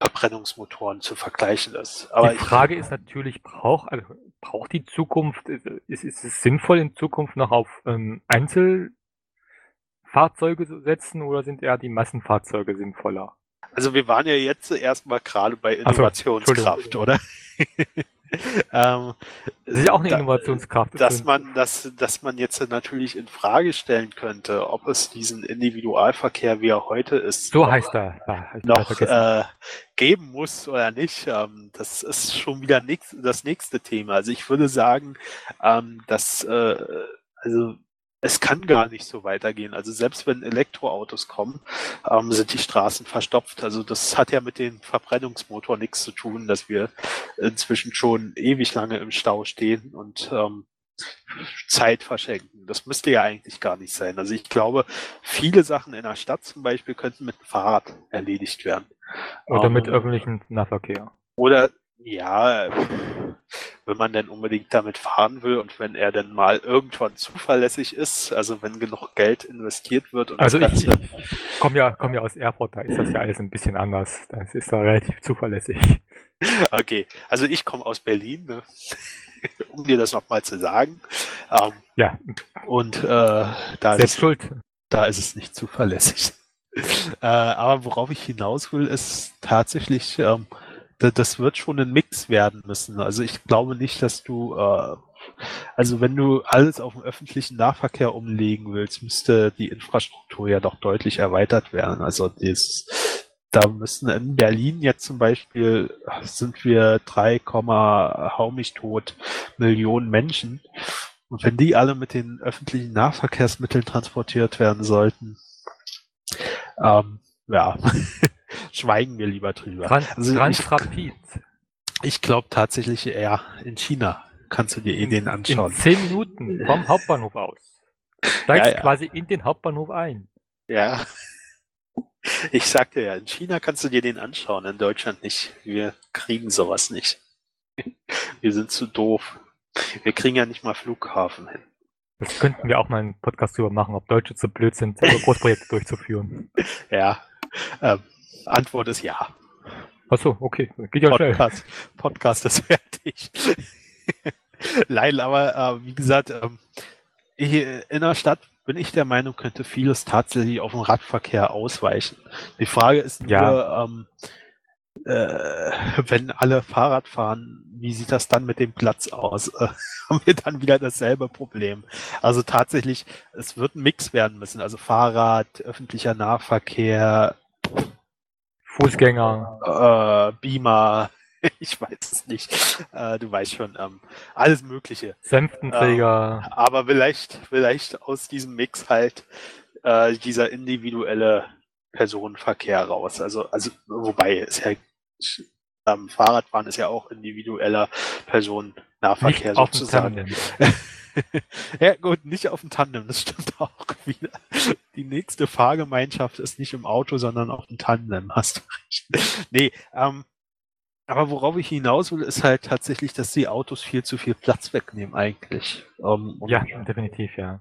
Verbrennungsmotoren zu vergleichen ist. Aber die Frage ich, ist natürlich, braucht, also braucht die Zukunft, ist, ist es sinnvoll in Zukunft noch auf ähm, Einzelfahrzeuge zu setzen oder sind eher die Massenfahrzeuge sinnvoller? Also wir waren ja jetzt erstmal gerade bei Innovationskraft, so, oder? ähm, das ist ja auch eine Innovationskraft. Dass man, dass, dass man jetzt natürlich in Frage stellen könnte, ob es diesen Individualverkehr, wie er heute ist, so heißt er, ja, noch äh, geben muss oder nicht. Ähm, das ist schon wieder nix, das nächste Thema. Also ich würde sagen, ähm, dass äh, also es kann gar nicht so weitergehen. Also selbst wenn Elektroautos kommen, ähm, sind die Straßen verstopft. Also das hat ja mit dem Verbrennungsmotor nichts zu tun, dass wir inzwischen schon ewig lange im Stau stehen und ähm, Zeit verschenken. Das müsste ja eigentlich gar nicht sein. Also ich glaube, viele Sachen in der Stadt zum Beispiel könnten mit dem Fahrrad erledigt werden. Oder ähm, mit öffentlichem Nahverkehr. Oder ja, wenn man denn unbedingt damit fahren will und wenn er denn mal irgendwann zuverlässig ist, also wenn genug Geld investiert wird. also ich, ich komme ja, komm ja aus Erfurt, da ist das ja alles ein bisschen anders. Das ist da relativ zuverlässig. Okay, also ich komme aus Berlin, ne? um dir das nochmal zu sagen. Ähm, ja. Und äh, da, Selbst ist, schuld. da ist es nicht zuverlässig. äh, aber worauf ich hinaus will, ist tatsächlich, ähm, das wird schon ein Mix werden müssen. Also ich glaube nicht, dass du, äh, also wenn du alles auf den öffentlichen Nahverkehr umlegen willst, müsste die Infrastruktur ja doch deutlich erweitert werden. Also das, da müssen in Berlin jetzt zum Beispiel sind wir 3, hau mich tot Millionen Menschen. Und wenn die alle mit den öffentlichen Nahverkehrsmitteln transportiert werden sollten, ähm, ja, schweigen wir lieber drüber. Trans also Transrapid. Ich, ich glaube tatsächlich eher in China kannst du dir eh den anschauen. In zehn Minuten vom Hauptbahnhof aus. Steigst ja, ja. quasi in den Hauptbahnhof ein. Ja. Ich sagte ja, in China kannst du dir den anschauen, in Deutschland nicht. Wir kriegen sowas nicht. Wir sind zu doof. Wir kriegen ja nicht mal Flughafen hin. Das könnten wir auch mal einen Podcast drüber machen, ob Deutsche zu blöd sind, Großprojekte durchzuführen. Ja, ähm, Antwort ist ja. Achso, okay. Geht ja Podcast, schnell. Podcast ist fertig. Nein, aber äh, wie gesagt, ähm, hier in der Stadt bin ich der Meinung, könnte vieles tatsächlich auf den Radverkehr ausweichen. Die Frage ist ja. nur, ähm, äh, wenn alle Fahrrad fahren, wie sieht das dann mit dem Platz aus? Äh, haben wir dann wieder dasselbe Problem. Also tatsächlich, es wird ein Mix werden müssen. Also Fahrrad, öffentlicher Nahverkehr, Fußgänger, äh, Beamer, ich weiß es nicht. Äh, du weißt schon, ähm, alles Mögliche. Sänftenträger. Ähm, aber vielleicht, vielleicht aus diesem Mix halt äh, dieser individuelle Personenverkehr raus. Also, also wobei es ja ähm, Fahrradfahren ist ja auch individueller Personennahverkehr sozusagen. ja gut, nicht auf dem Tandem, das stimmt auch wieder. Die nächste Fahrgemeinschaft ist nicht im Auto, sondern auf dem Tandem, hast du recht. nee, ähm, aber worauf ich hinaus will, ist halt tatsächlich, dass die Autos viel zu viel Platz wegnehmen eigentlich. Ähm, ja, definitiv, ja.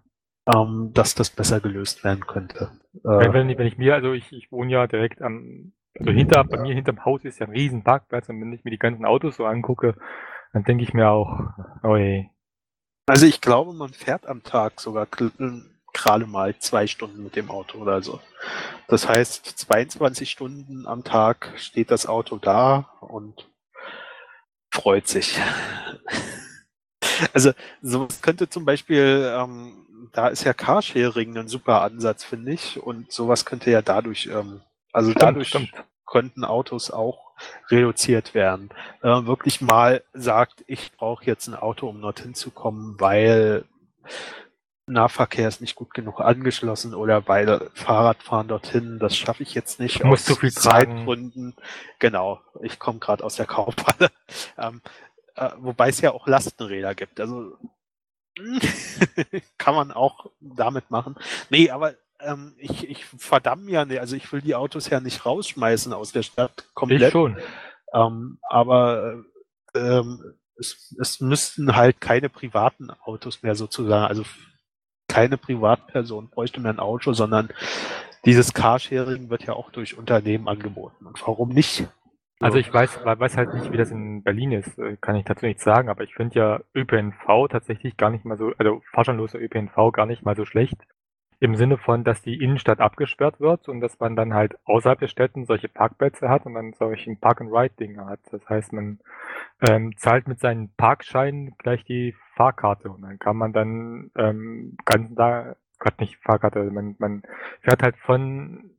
Ähm, dass das besser gelöst werden könnte. Äh, wenn, wenn, ich mir, also ich, ich wohne ja direkt am, also hinter, bei mir hinterm Haus ist ja ein riesen Parkplatz und wenn ich mir die ganzen Autos so angucke, dann denke ich mir auch, oh ey, also ich glaube, man fährt am Tag sogar gerade mal zwei Stunden mit dem Auto oder so. Das heißt, 22 Stunden am Tag steht das Auto da und freut sich. Also sowas könnte zum Beispiel, ähm, da ist ja Carsharing ein super Ansatz, finde ich. Und sowas könnte ja dadurch, ähm, also stimmt, dadurch stimmt. könnten Autos auch reduziert werden. Wenn man wirklich mal sagt, ich brauche jetzt ein Auto, um dorthin zu kommen, weil Nahverkehr ist nicht gut genug angeschlossen oder weil Fahrradfahren dorthin, das schaffe ich jetzt nicht. Musst zu viel Zeitgründen. Genau, ich komme gerade aus der Kaufhalle. Ähm, äh, wobei es ja auch Lastenräder gibt. Also kann man auch damit machen. Nee, aber ähm, ich, ich verdamme ja nicht, also ich will die Autos ja nicht rausschmeißen aus der Stadt komplett. Ich schon. Ähm, aber ähm, es, es müssten halt keine privaten Autos mehr sozusagen, also keine Privatperson bräuchte mehr ein Auto, sondern dieses Carsharing wird ja auch durch Unternehmen angeboten. Und warum nicht? Also ich weiß, weiß halt nicht, wie das in Berlin ist, äh, kann ich dazu nicht sagen, aber ich finde ja ÖPNV tatsächlich gar nicht mal so, also fahrscheinloser ÖPNV gar nicht mal so schlecht. Im Sinne von, dass die Innenstadt abgesperrt wird und dass man dann halt außerhalb der Städten solche Parkplätze hat und dann solche Park-and-Ride-Dinge hat. Das heißt, man ähm, zahlt mit seinen Parkscheinen gleich die Fahrkarte und dann kann man dann ähm, ganz da, Gott nicht Fahrkarte, also man, man fährt halt von,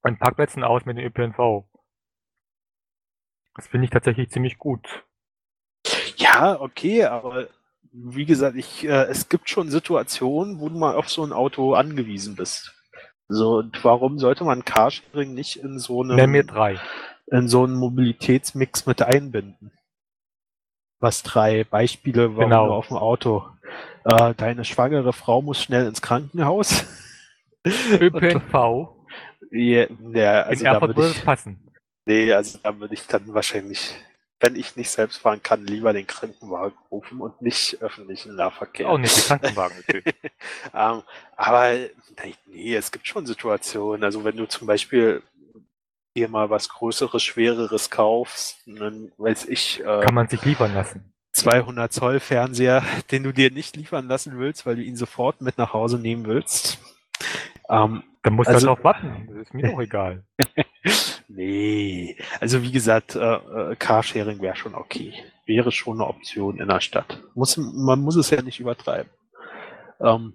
von Parkplätzen aus mit dem ÖPNV. Das finde ich tatsächlich ziemlich gut. Ja, okay, aber wie gesagt, ich, äh, es gibt schon Situationen, wo du mal auf so ein Auto angewiesen bist. So, und warum sollte man Carsharing nicht in so einem, in so einen Mobilitätsmix mit einbinden? Was drei Beispiele, warum Genau. du auf dem Auto, äh, deine schwangere Frau muss schnell ins Krankenhaus. ÖPNV. Ja, ja, also in Erfurt würde ich, passen. nee, also da würde ich dann wahrscheinlich, wenn ich nicht selbst fahren kann, lieber den Krankenwagen rufen und nicht öffentlichen Nahverkehr. Auch nicht die Krankenwagen natürlich. ähm, aber nee, es gibt schon Situationen. Also wenn du zum Beispiel dir mal was Größeres, Schwereres kaufst, dann weiß ich, äh, Kann man sich liefern lassen. 200 Zoll Fernseher, den du dir nicht liefern lassen willst, weil du ihn sofort mit nach Hause nehmen willst. Ähm, Dann musst Also- du darauf warten. Das ist mir doch egal. Nee, also wie gesagt, äh, äh, Carsharing wäre schon okay. Wäre schon eine Option in der Stadt. Muss, man muss es ja nicht übertreiben. Ähm,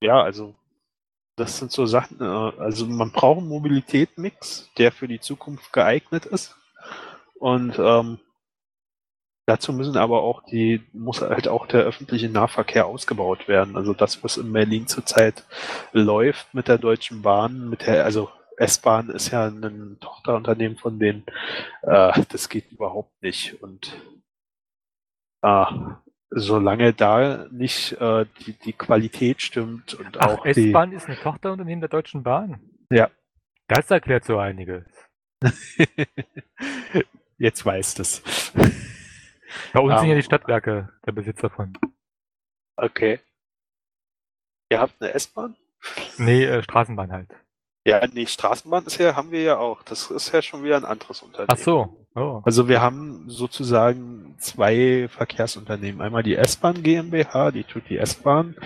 ja, also das sind so Sachen, äh, also man braucht einen Mobilitätsmix, der für die Zukunft geeignet ist. Und ähm, dazu müssen aber auch die, muss halt auch der öffentliche Nahverkehr ausgebaut werden. Also das, was in Berlin zurzeit läuft mit der Deutschen Bahn, mit der, also S-Bahn ist ja ein Tochterunternehmen von denen, äh, das geht überhaupt nicht. Und äh, solange da nicht äh, die, die Qualität stimmt und Ach, auch die. S-Bahn ist eine Tochterunternehmen der Deutschen Bahn. Ja. Das erklärt so einiges. Jetzt weißt es. Bei uns sind ja Ähm. die Stadtwerke der Besitzer von. Okay. Ihr habt eine S-Bahn? Nee, äh, Straßenbahn halt. Ja, nee, Straßenbahn ist ja, haben wir ja auch. Das ist ja schon wieder ein anderes Unternehmen. Ach so. Oh. Also wir haben sozusagen zwei Verkehrsunternehmen. Einmal die S-Bahn GmbH, die tut die S-Bahn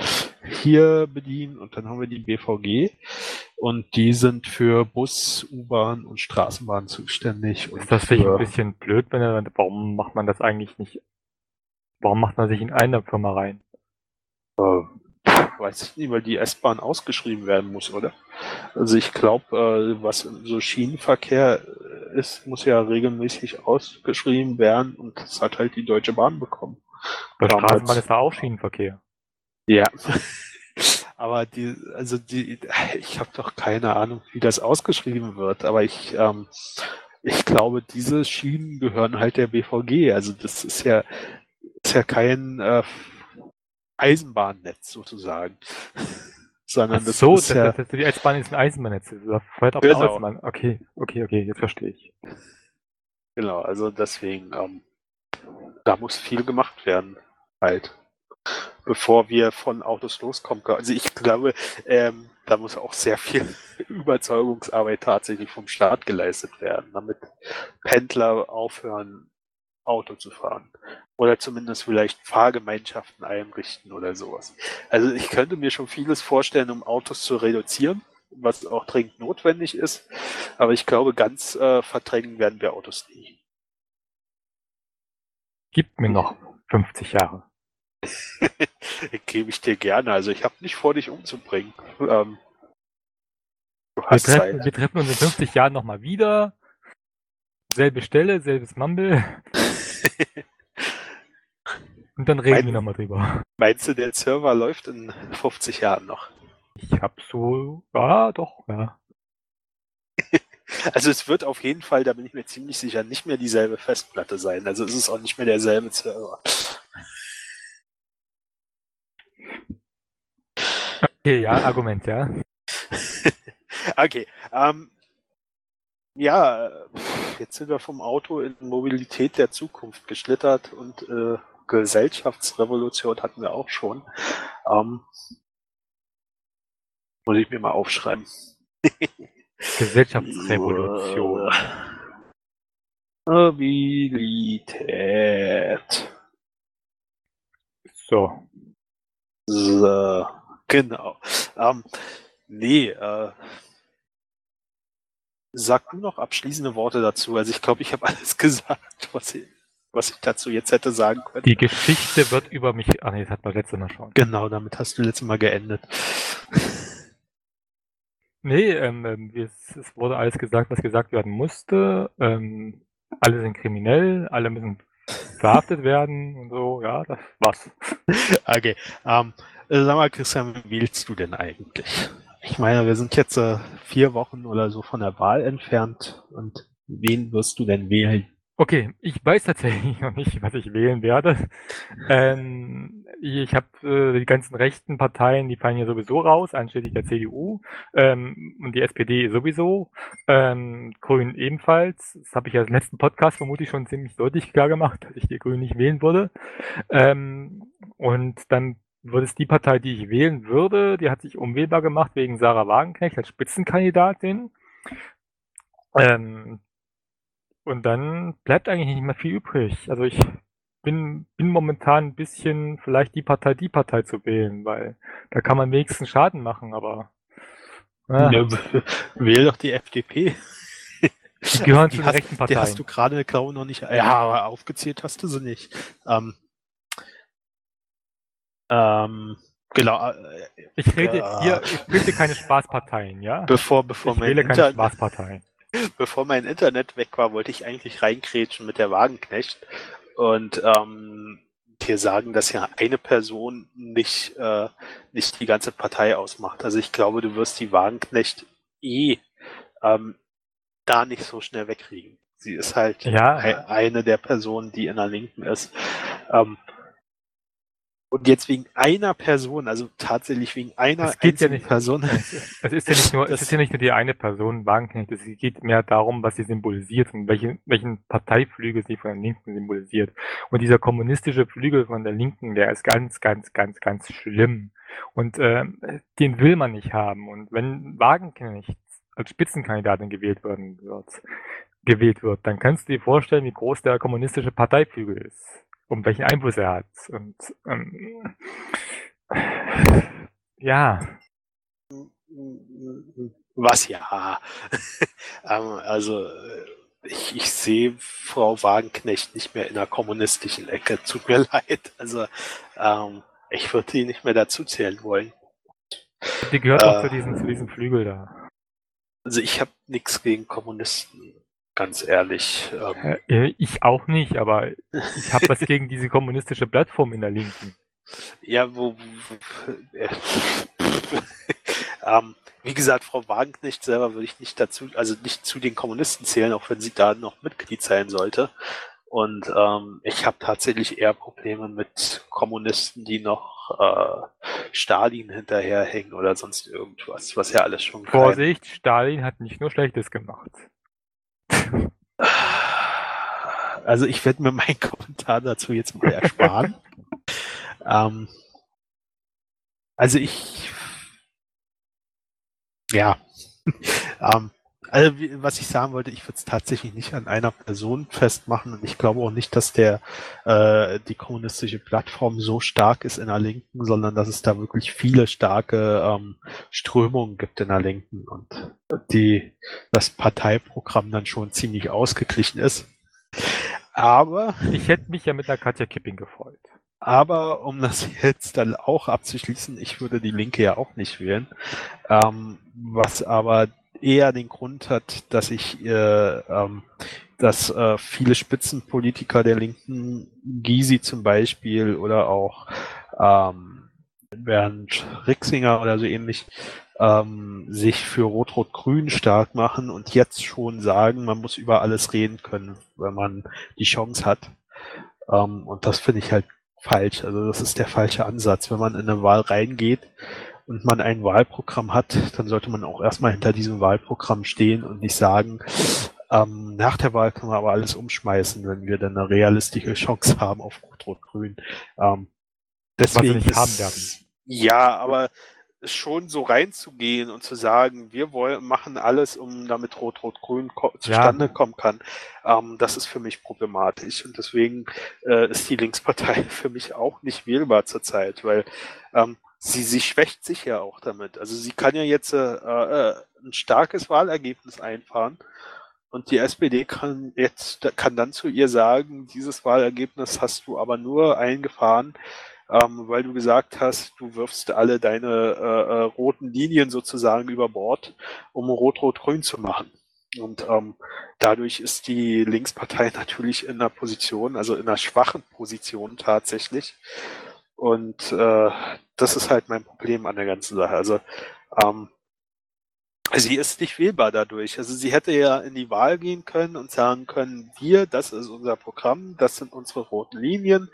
hier bedienen und dann haben wir die BVG und die sind für Bus, U-Bahn und Straßenbahn zuständig. Und Ist das nicht ein bisschen blöd, wenn er, warum macht man das eigentlich nicht? Warum macht man sich in eine Firma rein? äh, weiß ich nicht, weil die S-Bahn ausgeschrieben werden muss, oder? Also ich glaube, äh, was so Schienenverkehr ist, muss ja regelmäßig ausgeschrieben werden und das hat halt die Deutsche Bahn bekommen. Bei. Straßenbahn ist da auch Schienenverkehr. Ja. Aber die, also die, ich habe doch keine Ahnung, wie das ausgeschrieben wird, aber ich, ähm, ich glaube, diese Schienen gehören halt der BVG. Also das ist ja, ist ja kein äh, Eisenbahnnetz sozusagen. Sondern Ach das so, ist das, ja, das, die S-Bahn ist ein Eisenbahnnetz. Fährt auf Genau. der Außenbahn. Okay, okay, okay, jetzt verstehe ich. genau, also deswegen, ähm, da muss viel gemacht werden, halt. Bevor wir von Autos loskommen können. Also ich glaube, ähm, da muss auch sehr viel Überzeugungsarbeit tatsächlich vom Staat geleistet werden, damit Pendler aufhören, Auto zu fahren. Oder zumindest vielleicht Fahrgemeinschaften einrichten oder sowas. Also ich könnte mir schon vieles vorstellen, um Autos zu reduzieren, was auch dringend notwendig ist. Aber ich glaube, ganz äh, verdrängen werden wir Autos nie. Gibt mir noch 50 Jahre. Gebe ich dir gerne. Also ich habe nicht vor, dich umzubringen. Ähm, du Wir treffen, wir treffen uns in 50 Jahren nochmal wieder. Selbe Stelle, selbes Mumble. Und dann reden Mein, wir nochmal drüber. Meinst du, der Server läuft in 50 Jahren noch? Ich hab so, ja, doch, ja. Also es wird auf jeden Fall, da bin ich mir ziemlich sicher, nicht mehr dieselbe Festplatte sein. Also es ist auch nicht mehr derselbe Server. Okay, ja, Argument, ja. okay. Ähm, ja, jetzt sind wir vom Auto in Mobilität der Zukunft geschlittert und äh, Gesellschaftsrevolution hatten wir auch schon. Ähm, muss ich mir mal aufschreiben. Gesellschaftsrevolution. Mobilität. So. So, genau. Ähm, nee, äh, sag du noch abschließende Worte dazu. Also ich glaube, ich habe alles gesagt, was ich, was ich dazu jetzt hätte sagen können. Die Geschichte wird über mich. Ah nee, das hat man letztes Mal schon. Genau, damit hast du letztes Mal geendet. Nee, ähm, ähm es, es, wurde alles gesagt, was gesagt werden musste. Ähm, alle sind kriminell, alle müssen verhaftet werden und so, ja, das war's. Okay. Ähm, sag mal, Christian, wie wählst du denn eigentlich? Ich meine, wir sind jetzt äh, vier Wochen oder so von der Wahl entfernt und wen wirst du denn wählen? Okay, ich weiß tatsächlich noch nicht, was ich wählen werde. Ähm, ich habe äh, die ganzen rechten Parteien, die fallen hier sowieso raus, einschließlich der CDU ähm, und die SPD sowieso, ähm, Grün ebenfalls. Das habe ich ja im letzten Podcast vermutlich schon ziemlich deutlich klar gemacht, dass ich die Grünen nicht wählen würde. Ähm, und dann wird es die Partei, die ich wählen würde, die hat sich unwählbar gemacht wegen Sarah Wagenknecht als Spitzenkandidatin. Ähm, und dann bleibt eigentlich nicht mehr viel übrig. Also ich bin, bin momentan ein bisschen vielleicht die Partei, die Partei zu wählen, weil da kann man wenigstens Schaden machen, aber. Ja. Ja, wähl doch die FDP. Die gehören zu den rechten Parteien. Die hast du gerade, glaube ich, noch nicht. Ja, aber aufgezählt hast du sie nicht. Ähm, ähm, genau. Äh, ich rede äh, hier, ich bitte keine Spaßparteien, ja? Bevor, bevor ich wähle keine Spaßparteien. bevor mein Internet weg war, wollte ich eigentlich reinkrätschen mit der Wagenknecht und ähm, hier sagen, dass ja eine Person nicht, äh, nicht die ganze Partei ausmacht. Also ich glaube, du wirst die Wagenknecht eh ähm, da nicht so schnell wegkriegen. Sie ist halt ja. eine der Personen, die in der Linken ist. Ähm, und jetzt wegen einer Person, also tatsächlich wegen einer es geht ja nicht, Person. Es ist ja nicht nur, es ist ja nicht nur die eine Person, Wagenknecht. Es geht mehr darum, was sie symbolisiert und welchen, welchen Parteiflügel sie von der Linken symbolisiert. Und dieser kommunistische Flügel von der Linken, der ist ganz, ganz, ganz, ganz schlimm. Und äh, den will man nicht haben. Und wenn Wagenknecht als Spitzenkandidatin gewählt werden wird, gewählt wird, dann kannst du dir vorstellen, wie groß der kommunistische Parteiflügel ist um welchen Einfluss er hat. Und ähm, ja. Was ja. ähm, also ich, ich sehe Frau Wagenknecht nicht mehr in der kommunistischen Ecke. Tut mir leid. Also ähm, ich würde die nicht mehr dazu zählen wollen. Die gehört äh, auch zu diesem, zu diesem Flügel da. Also ich habe nichts gegen Kommunisten ganz ehrlich. Ähm, äh, ich auch nicht, aber ich habe was gegen diese kommunistische Plattform in der Linken. Ja, wo, wo äh, ähm, wie gesagt, Frau Wagenknecht selber würde ich nicht dazu, also nicht zu den Kommunisten zählen, auch wenn sie da noch Mitglied sein sollte. Und ähm, ich habe tatsächlich eher Probleme mit Kommunisten, die noch äh, Stalin hinterherhängen oder sonst irgendwas, was ja alles schon. Vorsicht, Stalin hat nicht nur Schlechtes gemacht. Also ich werde mir meinen Kommentar dazu jetzt mal ersparen. ähm, also ich ja. ähm, also was ich sagen wollte, ich würde es tatsächlich nicht an einer Person festmachen und ich glaube auch nicht, dass der äh, die kommunistische Plattform so stark ist in der Linken, sondern dass es da wirklich viele starke ähm, Strömungen gibt in der Linken und die das Parteiprogramm dann schon ziemlich ausgeglichen ist. Aber ich hätte mich ja mit der Katja Kipping gefreut. Aber um das jetzt dann auch abzuschließen, ich würde die Linke ja auch nicht wählen. Ähm, was aber eher den Grund hat, dass ich äh, ähm, dass äh, viele Spitzenpolitiker der Linken, Gysi zum Beispiel oder auch ähm, Bernd Rixinger oder so ähnlich, ähm, sich für Rot-Rot-Grün stark machen und jetzt schon sagen, man muss über alles reden können, wenn man die Chance hat. Ähm, und das finde ich halt falsch. Also das ist der falsche Ansatz. Wenn man in eine Wahl reingeht und man ein Wahlprogramm hat, dann sollte man auch erstmal hinter diesem Wahlprogramm stehen und nicht sagen, ähm, nach der Wahl können wir aber alles umschmeißen, wenn wir dann eine realistische Chance haben auf Rot-Rot-Grün. Ähm, deswegen Was wir nicht haben werden. Ja, aber schon so reinzugehen und zu sagen, wir wollen, machen alles, um damit Rot-Rot-Grün zustande ja. kommen kann, ähm, das ist für mich problematisch. Und deswegen äh, ist die Linkspartei für mich auch nicht wählbar zurzeit, weil ähm, sie, sie schwächt sich ja auch damit. Also sie kann ja jetzt äh, äh, ein starkes Wahlergebnis einfahren. Und die SPD kann jetzt, kann dann zu ihr sagen, dieses Wahlergebnis hast du aber nur eingefahren, ähm, weil du gesagt hast, du wirfst alle deine äh, äh, roten Linien sozusagen über Bord, um Rot-Rot-Grün zu machen. Und ähm, dadurch ist die Linkspartei natürlich in einer Position, also in einer schwachen Position tatsächlich. Und äh, das ist halt mein Problem an der ganzen Sache. Also ähm, sie ist nicht wählbar dadurch. Also sie hätte ja in die Wahl gehen können und sagen können, wir, das ist unser Programm, das sind unsere roten Linien,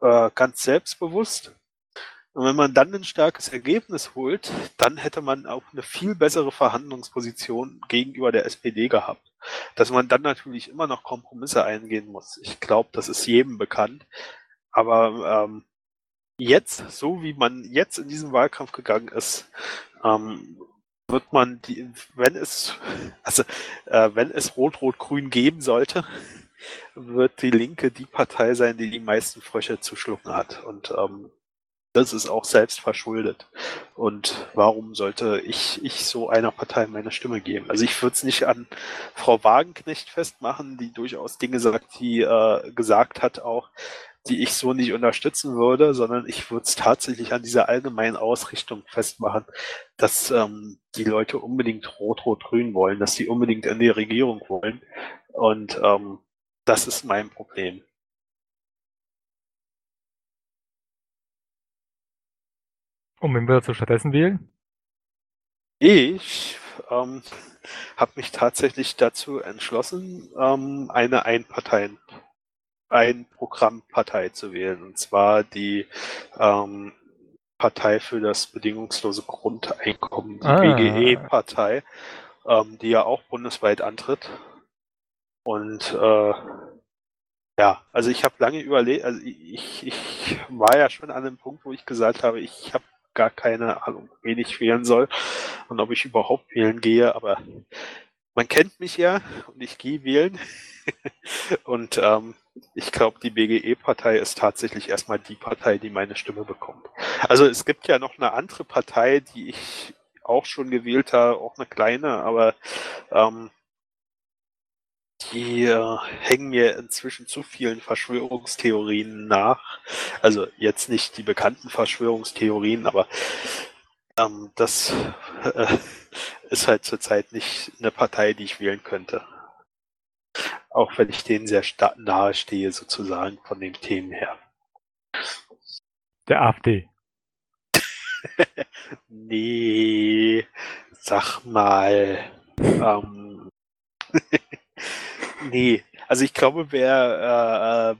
äh, ganz selbstbewusst. Und wenn man dann ein starkes Ergebnis holt, dann hätte man auch eine viel bessere Verhandlungsposition gegenüber der SPD gehabt. Dass man dann natürlich immer noch Kompromisse eingehen muss. Ich glaube, das ist jedem bekannt. Aber ähm, jetzt, so wie man jetzt in diesen Wahlkampf gegangen ist, ähm, wird man die, wenn es, also äh, wenn es Rot-Rot-Grün geben sollte, wird die Linke die Partei sein, die die meisten Frösche zu schlucken hat. Und ähm, das ist auch selbst verschuldet. Und warum sollte ich, ich so einer Partei meine Stimme geben? Also ich würde es nicht an Frau Wagenknecht festmachen, die durchaus Dinge sagt, die äh, gesagt hat auch, die ich so nicht unterstützen würde, sondern ich würde es tatsächlich an dieser allgemeinen Ausrichtung festmachen, dass ähm, die Leute unbedingt Rot-Rot-Grün wollen, dass sie unbedingt in die Regierung wollen. Und ähm, das ist mein Problem. Und wen würdest du stattdessen wählen? Ich ähm, habe mich tatsächlich dazu entschlossen, ähm, eine Einparteien ein Programmpartei zu wählen, und zwar die ähm, Partei für das bedingungslose Grundeinkommen, die ah. BGE-Partei, ähm, die ja auch bundesweit antritt. Und äh, ja, also ich habe lange überlegt, also ich, ich war ja schon an dem Punkt, wo ich gesagt habe, ich habe gar keine Ahnung, wen ich wählen soll und ob ich überhaupt wählen gehe, aber man kennt mich ja und ich gehe wählen. und ähm, ich glaube, die BGE-Partei ist tatsächlich erstmal die Partei, die meine Stimme bekommt. Also es gibt ja noch eine andere Partei, die ich auch schon gewählt habe, auch eine kleine, aber ähm, die äh, hängen mir inzwischen zu vielen Verschwörungstheorien nach. Also jetzt nicht die bekannten Verschwörungstheorien, aber ähm, das äh, ist halt zurzeit nicht eine Partei, die ich wählen könnte. Auch wenn ich denen sehr nahe stehe, sozusagen von den Themen her. Der AfD. nee, sag mal. Ähm, nee, also ich glaube, wer äh, äh,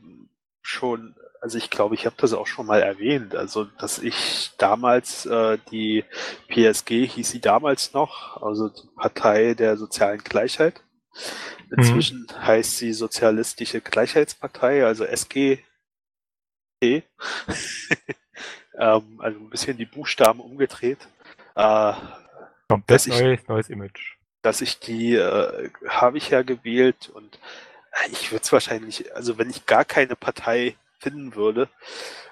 schon, also ich glaube, ich habe das auch schon mal erwähnt, also dass ich damals äh, die PSG hieß sie damals noch, also die Partei der sozialen Gleichheit. Inzwischen mhm. heißt sie Sozialistische Gleichheitspartei, also SG. ähm, also ein bisschen die Buchstaben umgedreht. Äh, Komplett neues, neues Image. Dass ich die äh, habe ich ja gewählt und ich würde es wahrscheinlich, also wenn ich gar keine Partei finden würde,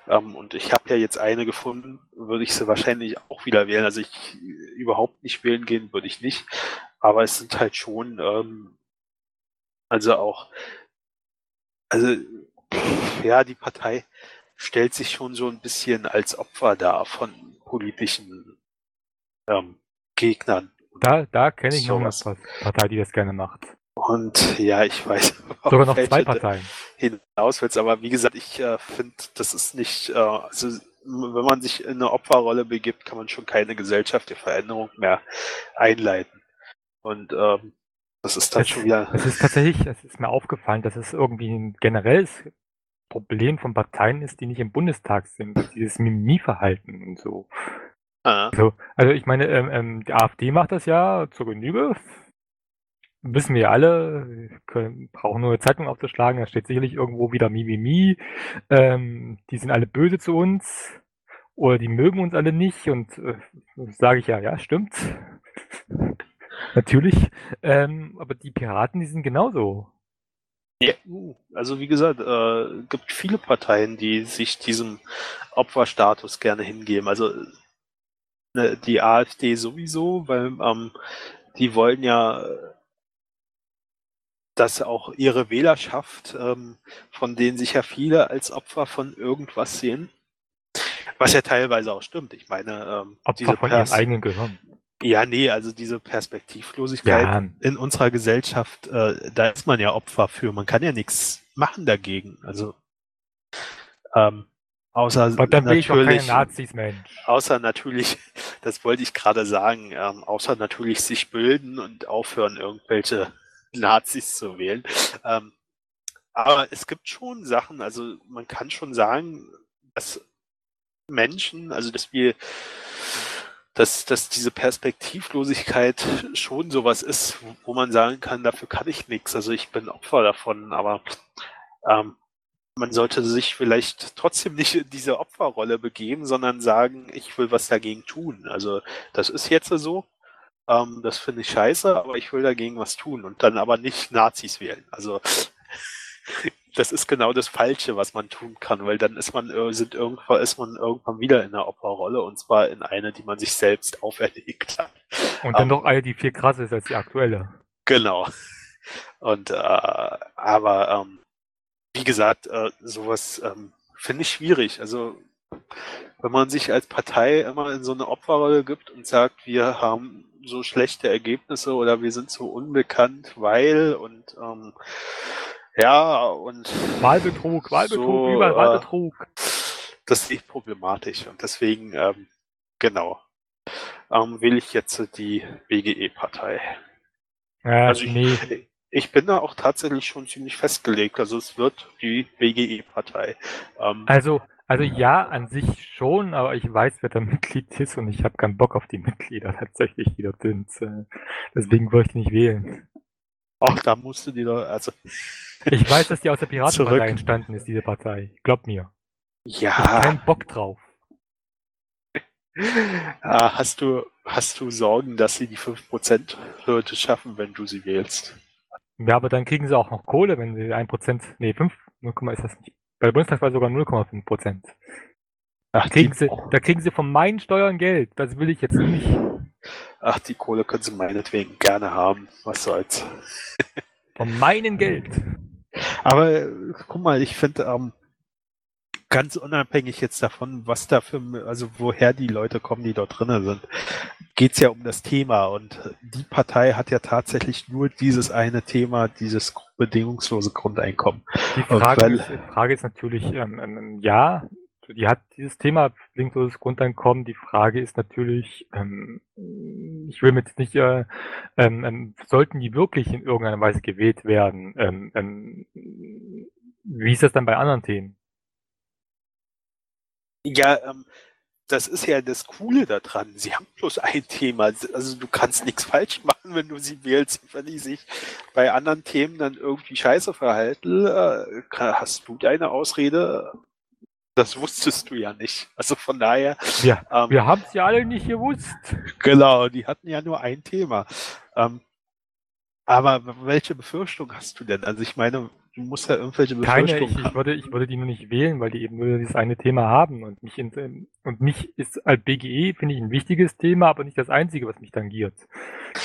ähm, und ich habe ja jetzt eine gefunden, würde ich sie wahrscheinlich auch wieder wählen. Also ich überhaupt nicht wählen gehen würde ich nicht. Aber es sind halt schon ähm, also auch, also ja, die Partei stellt sich schon so ein bisschen als Opfer dar von politischen ähm, Gegnern. Da, da kenne ich so noch eine Partei, die das gerne macht. Und ja, ich weiß. Sogar noch zwei Parteien. Hinaus willst, aber wie gesagt, ich äh, finde, das ist nicht, äh, also wenn man sich in eine Opferrolle begibt, kann man schon keine gesellschaftliche Veränderung mehr einleiten. Und ähm, das ist dann es, schon wieder. Es ist tatsächlich, es ist mir aufgefallen, dass es irgendwie ein generelles Problem von Parteien ist, die nicht im Bundestag sind. Dieses Mimimi-Verhalten und so. Ah. So, also ich meine, ähm, ähm, die AfD macht das ja zur Genüge. Wissen wir alle, können, brauchen nur eine Zeitung aufzuschlagen, da steht sicherlich irgendwo wieder Mimimi. Ähm, die sind alle böse zu uns oder die mögen uns alle nicht und äh, sage ich ja, ja, stimmt. Natürlich. Ähm, aber die Piraten, die sind genauso. Ja, also wie gesagt, äh, gibt viele Parteien, die sich diesem Opferstatus gerne hingeben. Also ne, die AfD sowieso, weil ähm, die wollen ja, dass auch ihre Wählerschaft, ähm, von denen sich ja viele als Opfer von irgendwas sehen, was ja teilweise auch stimmt. Ich meine, ähm, Opfer diese von ihrem eigenen Gehirn. Ja, nee, also diese Perspektivlosigkeit ja. in unserer Gesellschaft, äh, da ist man ja Opfer für. Man kann ja nichts machen dagegen. Also ähm, außer natürlich, Nazis. Außer natürlich, das wollte ich gerade sagen, ähm, außer natürlich sich bilden und aufhören, irgendwelche Nazis zu wählen. Ähm, aber es gibt schon Sachen, also man kann schon sagen, dass Menschen, also dass wir dass, dass diese Perspektivlosigkeit schon sowas ist, wo man sagen kann, dafür kann ich nichts. Also ich bin Opfer davon, aber ähm, man sollte sich vielleicht trotzdem nicht in diese Opferrolle begeben, sondern sagen, ich will was dagegen tun. Also das ist jetzt so. Ähm, das finde ich scheiße, aber ich will dagegen was tun und dann aber nicht Nazis wählen. Also das ist genau das Falsche, was man tun kann, weil dann ist man, äh, sind irgendwann, ist man irgendwann wieder in einer Opferrolle und zwar in eine, die man sich selbst auferlegt hat. Und dann ähm, noch eine, die viel krasser ist als die aktuelle. Genau. Und äh, aber ähm, wie gesagt, äh, sowas ähm, finde ich schwierig. Also wenn man sich als Partei immer in so eine Opferrolle gibt und sagt, wir haben so schlechte Ergebnisse oder wir sind so unbekannt, weil und ähm, ja, und. Wahlbetrug, Wahlbetrug, so, überall äh, Wahlbetrug. das sehe ich problematisch und deswegen, ähm, genau, ähm, will ich jetzt die BGE-Partei. Ja, also ich, nee. ich bin da auch tatsächlich schon ziemlich festgelegt. Also es wird die BGE-Partei. Ähm, also, also ja, an sich schon, aber ich weiß, wer da Mitglied ist und ich habe keinen Bock auf die Mitglieder tatsächlich, die dort sind. Deswegen wollte ich nicht wählen. Ach, da musst du die doch, also. Ich weiß, dass die aus der Piratenpartei entstanden ist, diese Partei. Glaub mir. Ja. Ich hab keinen Bock drauf. Ah, hast du, hast du Sorgen, dass sie die 5%-Hürde schaffen, wenn du sie wählst? Ja, aber dann kriegen sie auch noch Kohle, wenn sie 1%, nee, 5, 0, ist das nicht. Bei der Bundestagswahl sogar 0,5%. Ach, kriegen sie, da kriegen sie von meinen Steuern Geld. Das will ich jetzt nicht. Ach, die Kohle können sie meinetwegen gerne haben. Was soll's. Von meinem Geld. Aber äh, guck mal, ich finde, ähm, ganz unabhängig jetzt davon, was da für, also woher die Leute kommen, die dort drinnen sind, geht's ja um das Thema. Und die Partei hat ja tatsächlich nur dieses eine Thema, dieses bedingungslose Grundeinkommen. Die Frage, weil, ist, die Frage ist natürlich, ähm, ähm, ja, die hat dieses Thema bedingungsloses Grundeinkommen. Die Frage ist natürlich, ähm, ich will mit nicht, äh, ähm, ähm, sollten die wirklich in irgendeiner Weise gewählt werden? Ähm, ähm, wie ist das dann bei anderen Themen? Ja, ähm, das ist ja das Coole daran. Sie haben bloß ein Thema. Also du kannst nichts falsch machen, wenn du sie wählst. Wenn die sich bei anderen Themen dann irgendwie scheiße verhalten, äh, hast du deine Ausrede das wusstest du ja nicht. Also von daher. Ja, ähm, wir haben es ja alle nicht gewusst. Genau, die hatten ja nur ein Thema. Ähm, aber welche Befürchtung hast du denn? Also ich meine, du musst ja irgendwelche Befürchtungen Keine, ich, ich, würde, ich würde die nur nicht wählen, weil die eben nur dieses eine Thema haben. Und mich, in, und mich ist als BGE, finde ich, ein wichtiges Thema, aber nicht das einzige, was mich tangiert.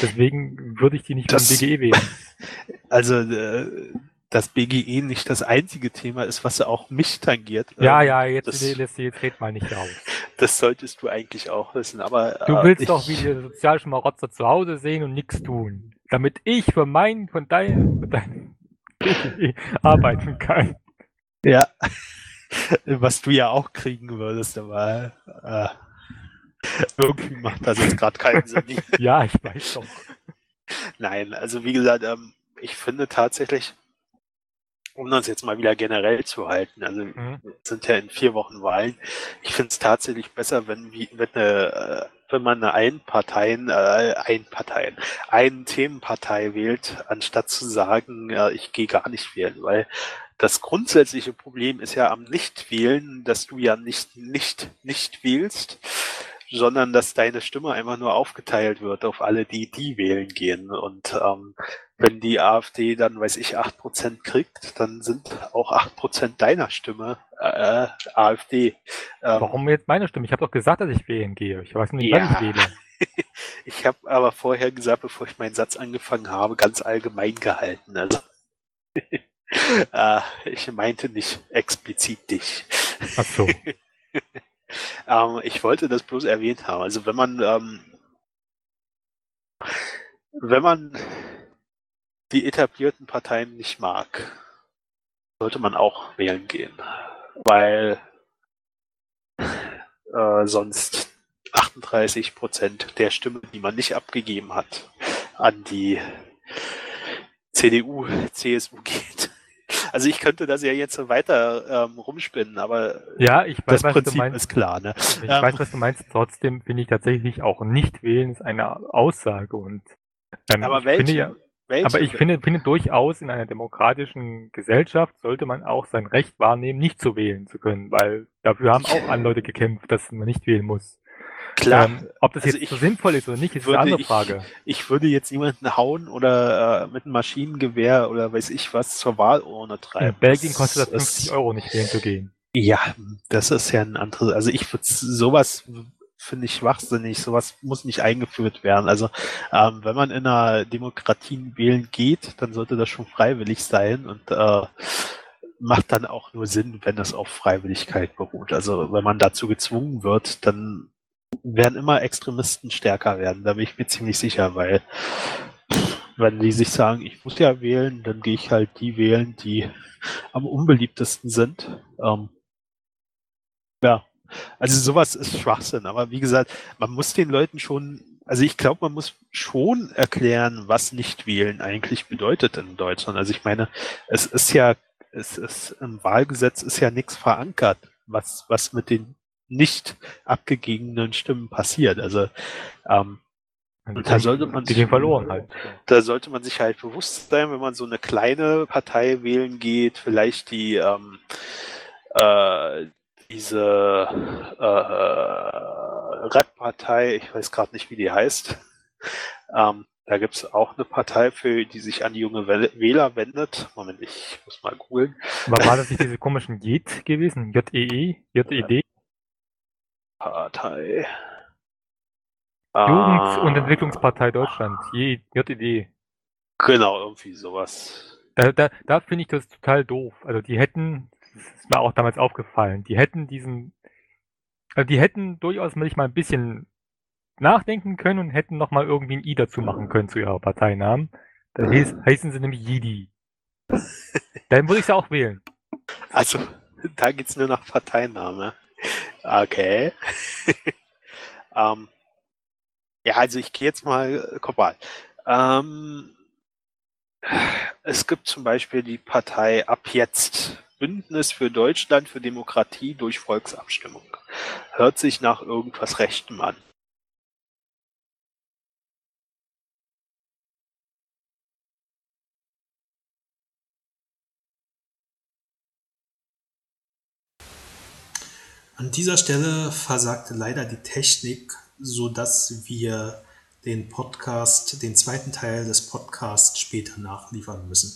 Deswegen würde ich die nicht das, beim BGE wählen. Also äh, dass BGE nicht das einzige Thema ist, was auch mich tangiert. Ja, ähm, ja, jetzt, das, jetzt, jetzt red mal nicht raus. Das solltest du eigentlich auch wissen, aber. Du willst äh, doch wie die sozialischen Schmarotzer zu Hause sehen und nichts tun. Damit ich für meinen, von deinem, von deinem arbeiten kann. Ja, was du ja auch kriegen würdest, aber äh, irgendwie macht das jetzt gerade keinen Sinn. ja, ich weiß doch. Nein, also wie gesagt, ähm, ich finde tatsächlich, um uns jetzt mal wieder generell zu halten, also mhm. sind ja in vier Wochen Wahlen, ich finde es tatsächlich besser, wenn, wie, wenn, eine, äh, wenn man eine Einparteien, äh, Einparteien, einen Themenpartei wählt, anstatt zu sagen, äh, ich gehe gar nicht wählen, weil das grundsätzliche Problem ist ja am Nichtwählen, dass du ja nicht nicht nicht wählst, sondern dass deine Stimme einfach nur aufgeteilt wird auf alle, die die wählen gehen. Und ähm, wenn die AfD dann, weiß ich, acht Prozent kriegt, dann sind auch acht Prozent deiner Stimme äh, AfD. Ähm, Warum jetzt meine Stimme? Ich habe doch gesagt, dass ich wählen gehe. Ich weiß nicht, ja. wann ich wähle. ich habe aber vorher gesagt, bevor ich meinen Satz angefangen habe, ganz allgemein gehalten. Also äh, ich meinte nicht explizit dich. Ach so. Ähm, ich wollte das bloß erwähnt haben. Also wenn man, ähm, wenn man die etablierten Parteien nicht mag, sollte man auch wählen gehen, weil äh, sonst 38 Prozent der Stimmen, die man nicht abgegeben hat, an die CDU, CSU geht. Also ich könnte das ja jetzt weiter ähm, rumspinnen, aber ja, ich weiß, das Prinzip ist klar. Ne? Ich ähm, weiß, was du meinst. Trotzdem finde ich tatsächlich auch nicht wählen ist eine Aussage und ähm, aber welche, finde ja, welche? aber ich finde, finde durchaus in einer demokratischen Gesellschaft sollte man auch sein Recht wahrnehmen, nicht zu wählen zu können, weil dafür haben auch andere Leute gekämpft, dass man nicht wählen muss. Klar. Ähm, ob das also jetzt so sinnvoll ist oder nicht, ist eine andere Frage. Ich, ich, würde jetzt niemanden hauen oder äh, mit einem Maschinengewehr oder weiß ich was zur Wahlurne treiben. In Belgien kostet das 50 Euro nicht wählen zu gehen. Ja, das ist ja ein anderes. Also ich würde sowas finde ich schwachsinnig. Sowas muss nicht eingeführt werden. Also ähm, wenn man in einer Demokratie wählen geht, dann sollte das schon freiwillig sein und äh, macht dann auch nur Sinn, wenn es auf Freiwilligkeit beruht. Also wenn man dazu gezwungen wird, dann werden immer Extremisten stärker werden, da bin ich mir ziemlich sicher, weil wenn die sich sagen, ich muss ja wählen, dann gehe ich halt die wählen, die am unbeliebtesten sind. Ähm, ja, also sowas ist Schwachsinn, aber wie gesagt, man muss den Leuten schon, also ich glaube, man muss schon erklären, was nicht wählen eigentlich bedeutet in Deutschland. Also ich meine, es ist ja, es ist im Wahlgesetz ist ja nichts verankert, was, was mit den nicht abgegebenen Stimmen passiert. Also ähm, und da sollte man sich, verloren halt. Da sollte man sich halt bewusst sein, wenn man so eine kleine Partei wählen geht, vielleicht die ähm, äh, diese äh, Rap-Partei, ich weiß gerade nicht, wie die heißt. Ähm, da gibt es auch eine Partei, für die sich an die junge Wähler wendet. Moment, ich muss mal googeln. War das nicht diese komischen JED gewesen? J-E-E? J-E-D? Partei. Jugend- und Entwicklungspartei Deutschland, JED. Genau, irgendwie sowas. Da, da, da finde ich das total doof. Also die hätten, das ist mir auch damals aufgefallen, die hätten diesen, also die hätten durchaus mal ein bisschen nachdenken können und hätten nochmal irgendwie ein I dazu machen können zu ihrer Parteinamen. Da hieß, heißen sie nämlich Jedi. Dann würde ich sie auch wählen. Also, da geht es nur nach Parteiname. Okay. ähm, ja, also ich gehe jetzt mal, mal. Ähm, es gibt zum Beispiel die Partei Ab jetzt. Bündnis für Deutschland für Demokratie durch Volksabstimmung. Hört sich nach irgendwas Rechtem an. An dieser Stelle versagte leider die Technik, so dass wir den Podcast, den zweiten Teil des Podcasts später nachliefern müssen.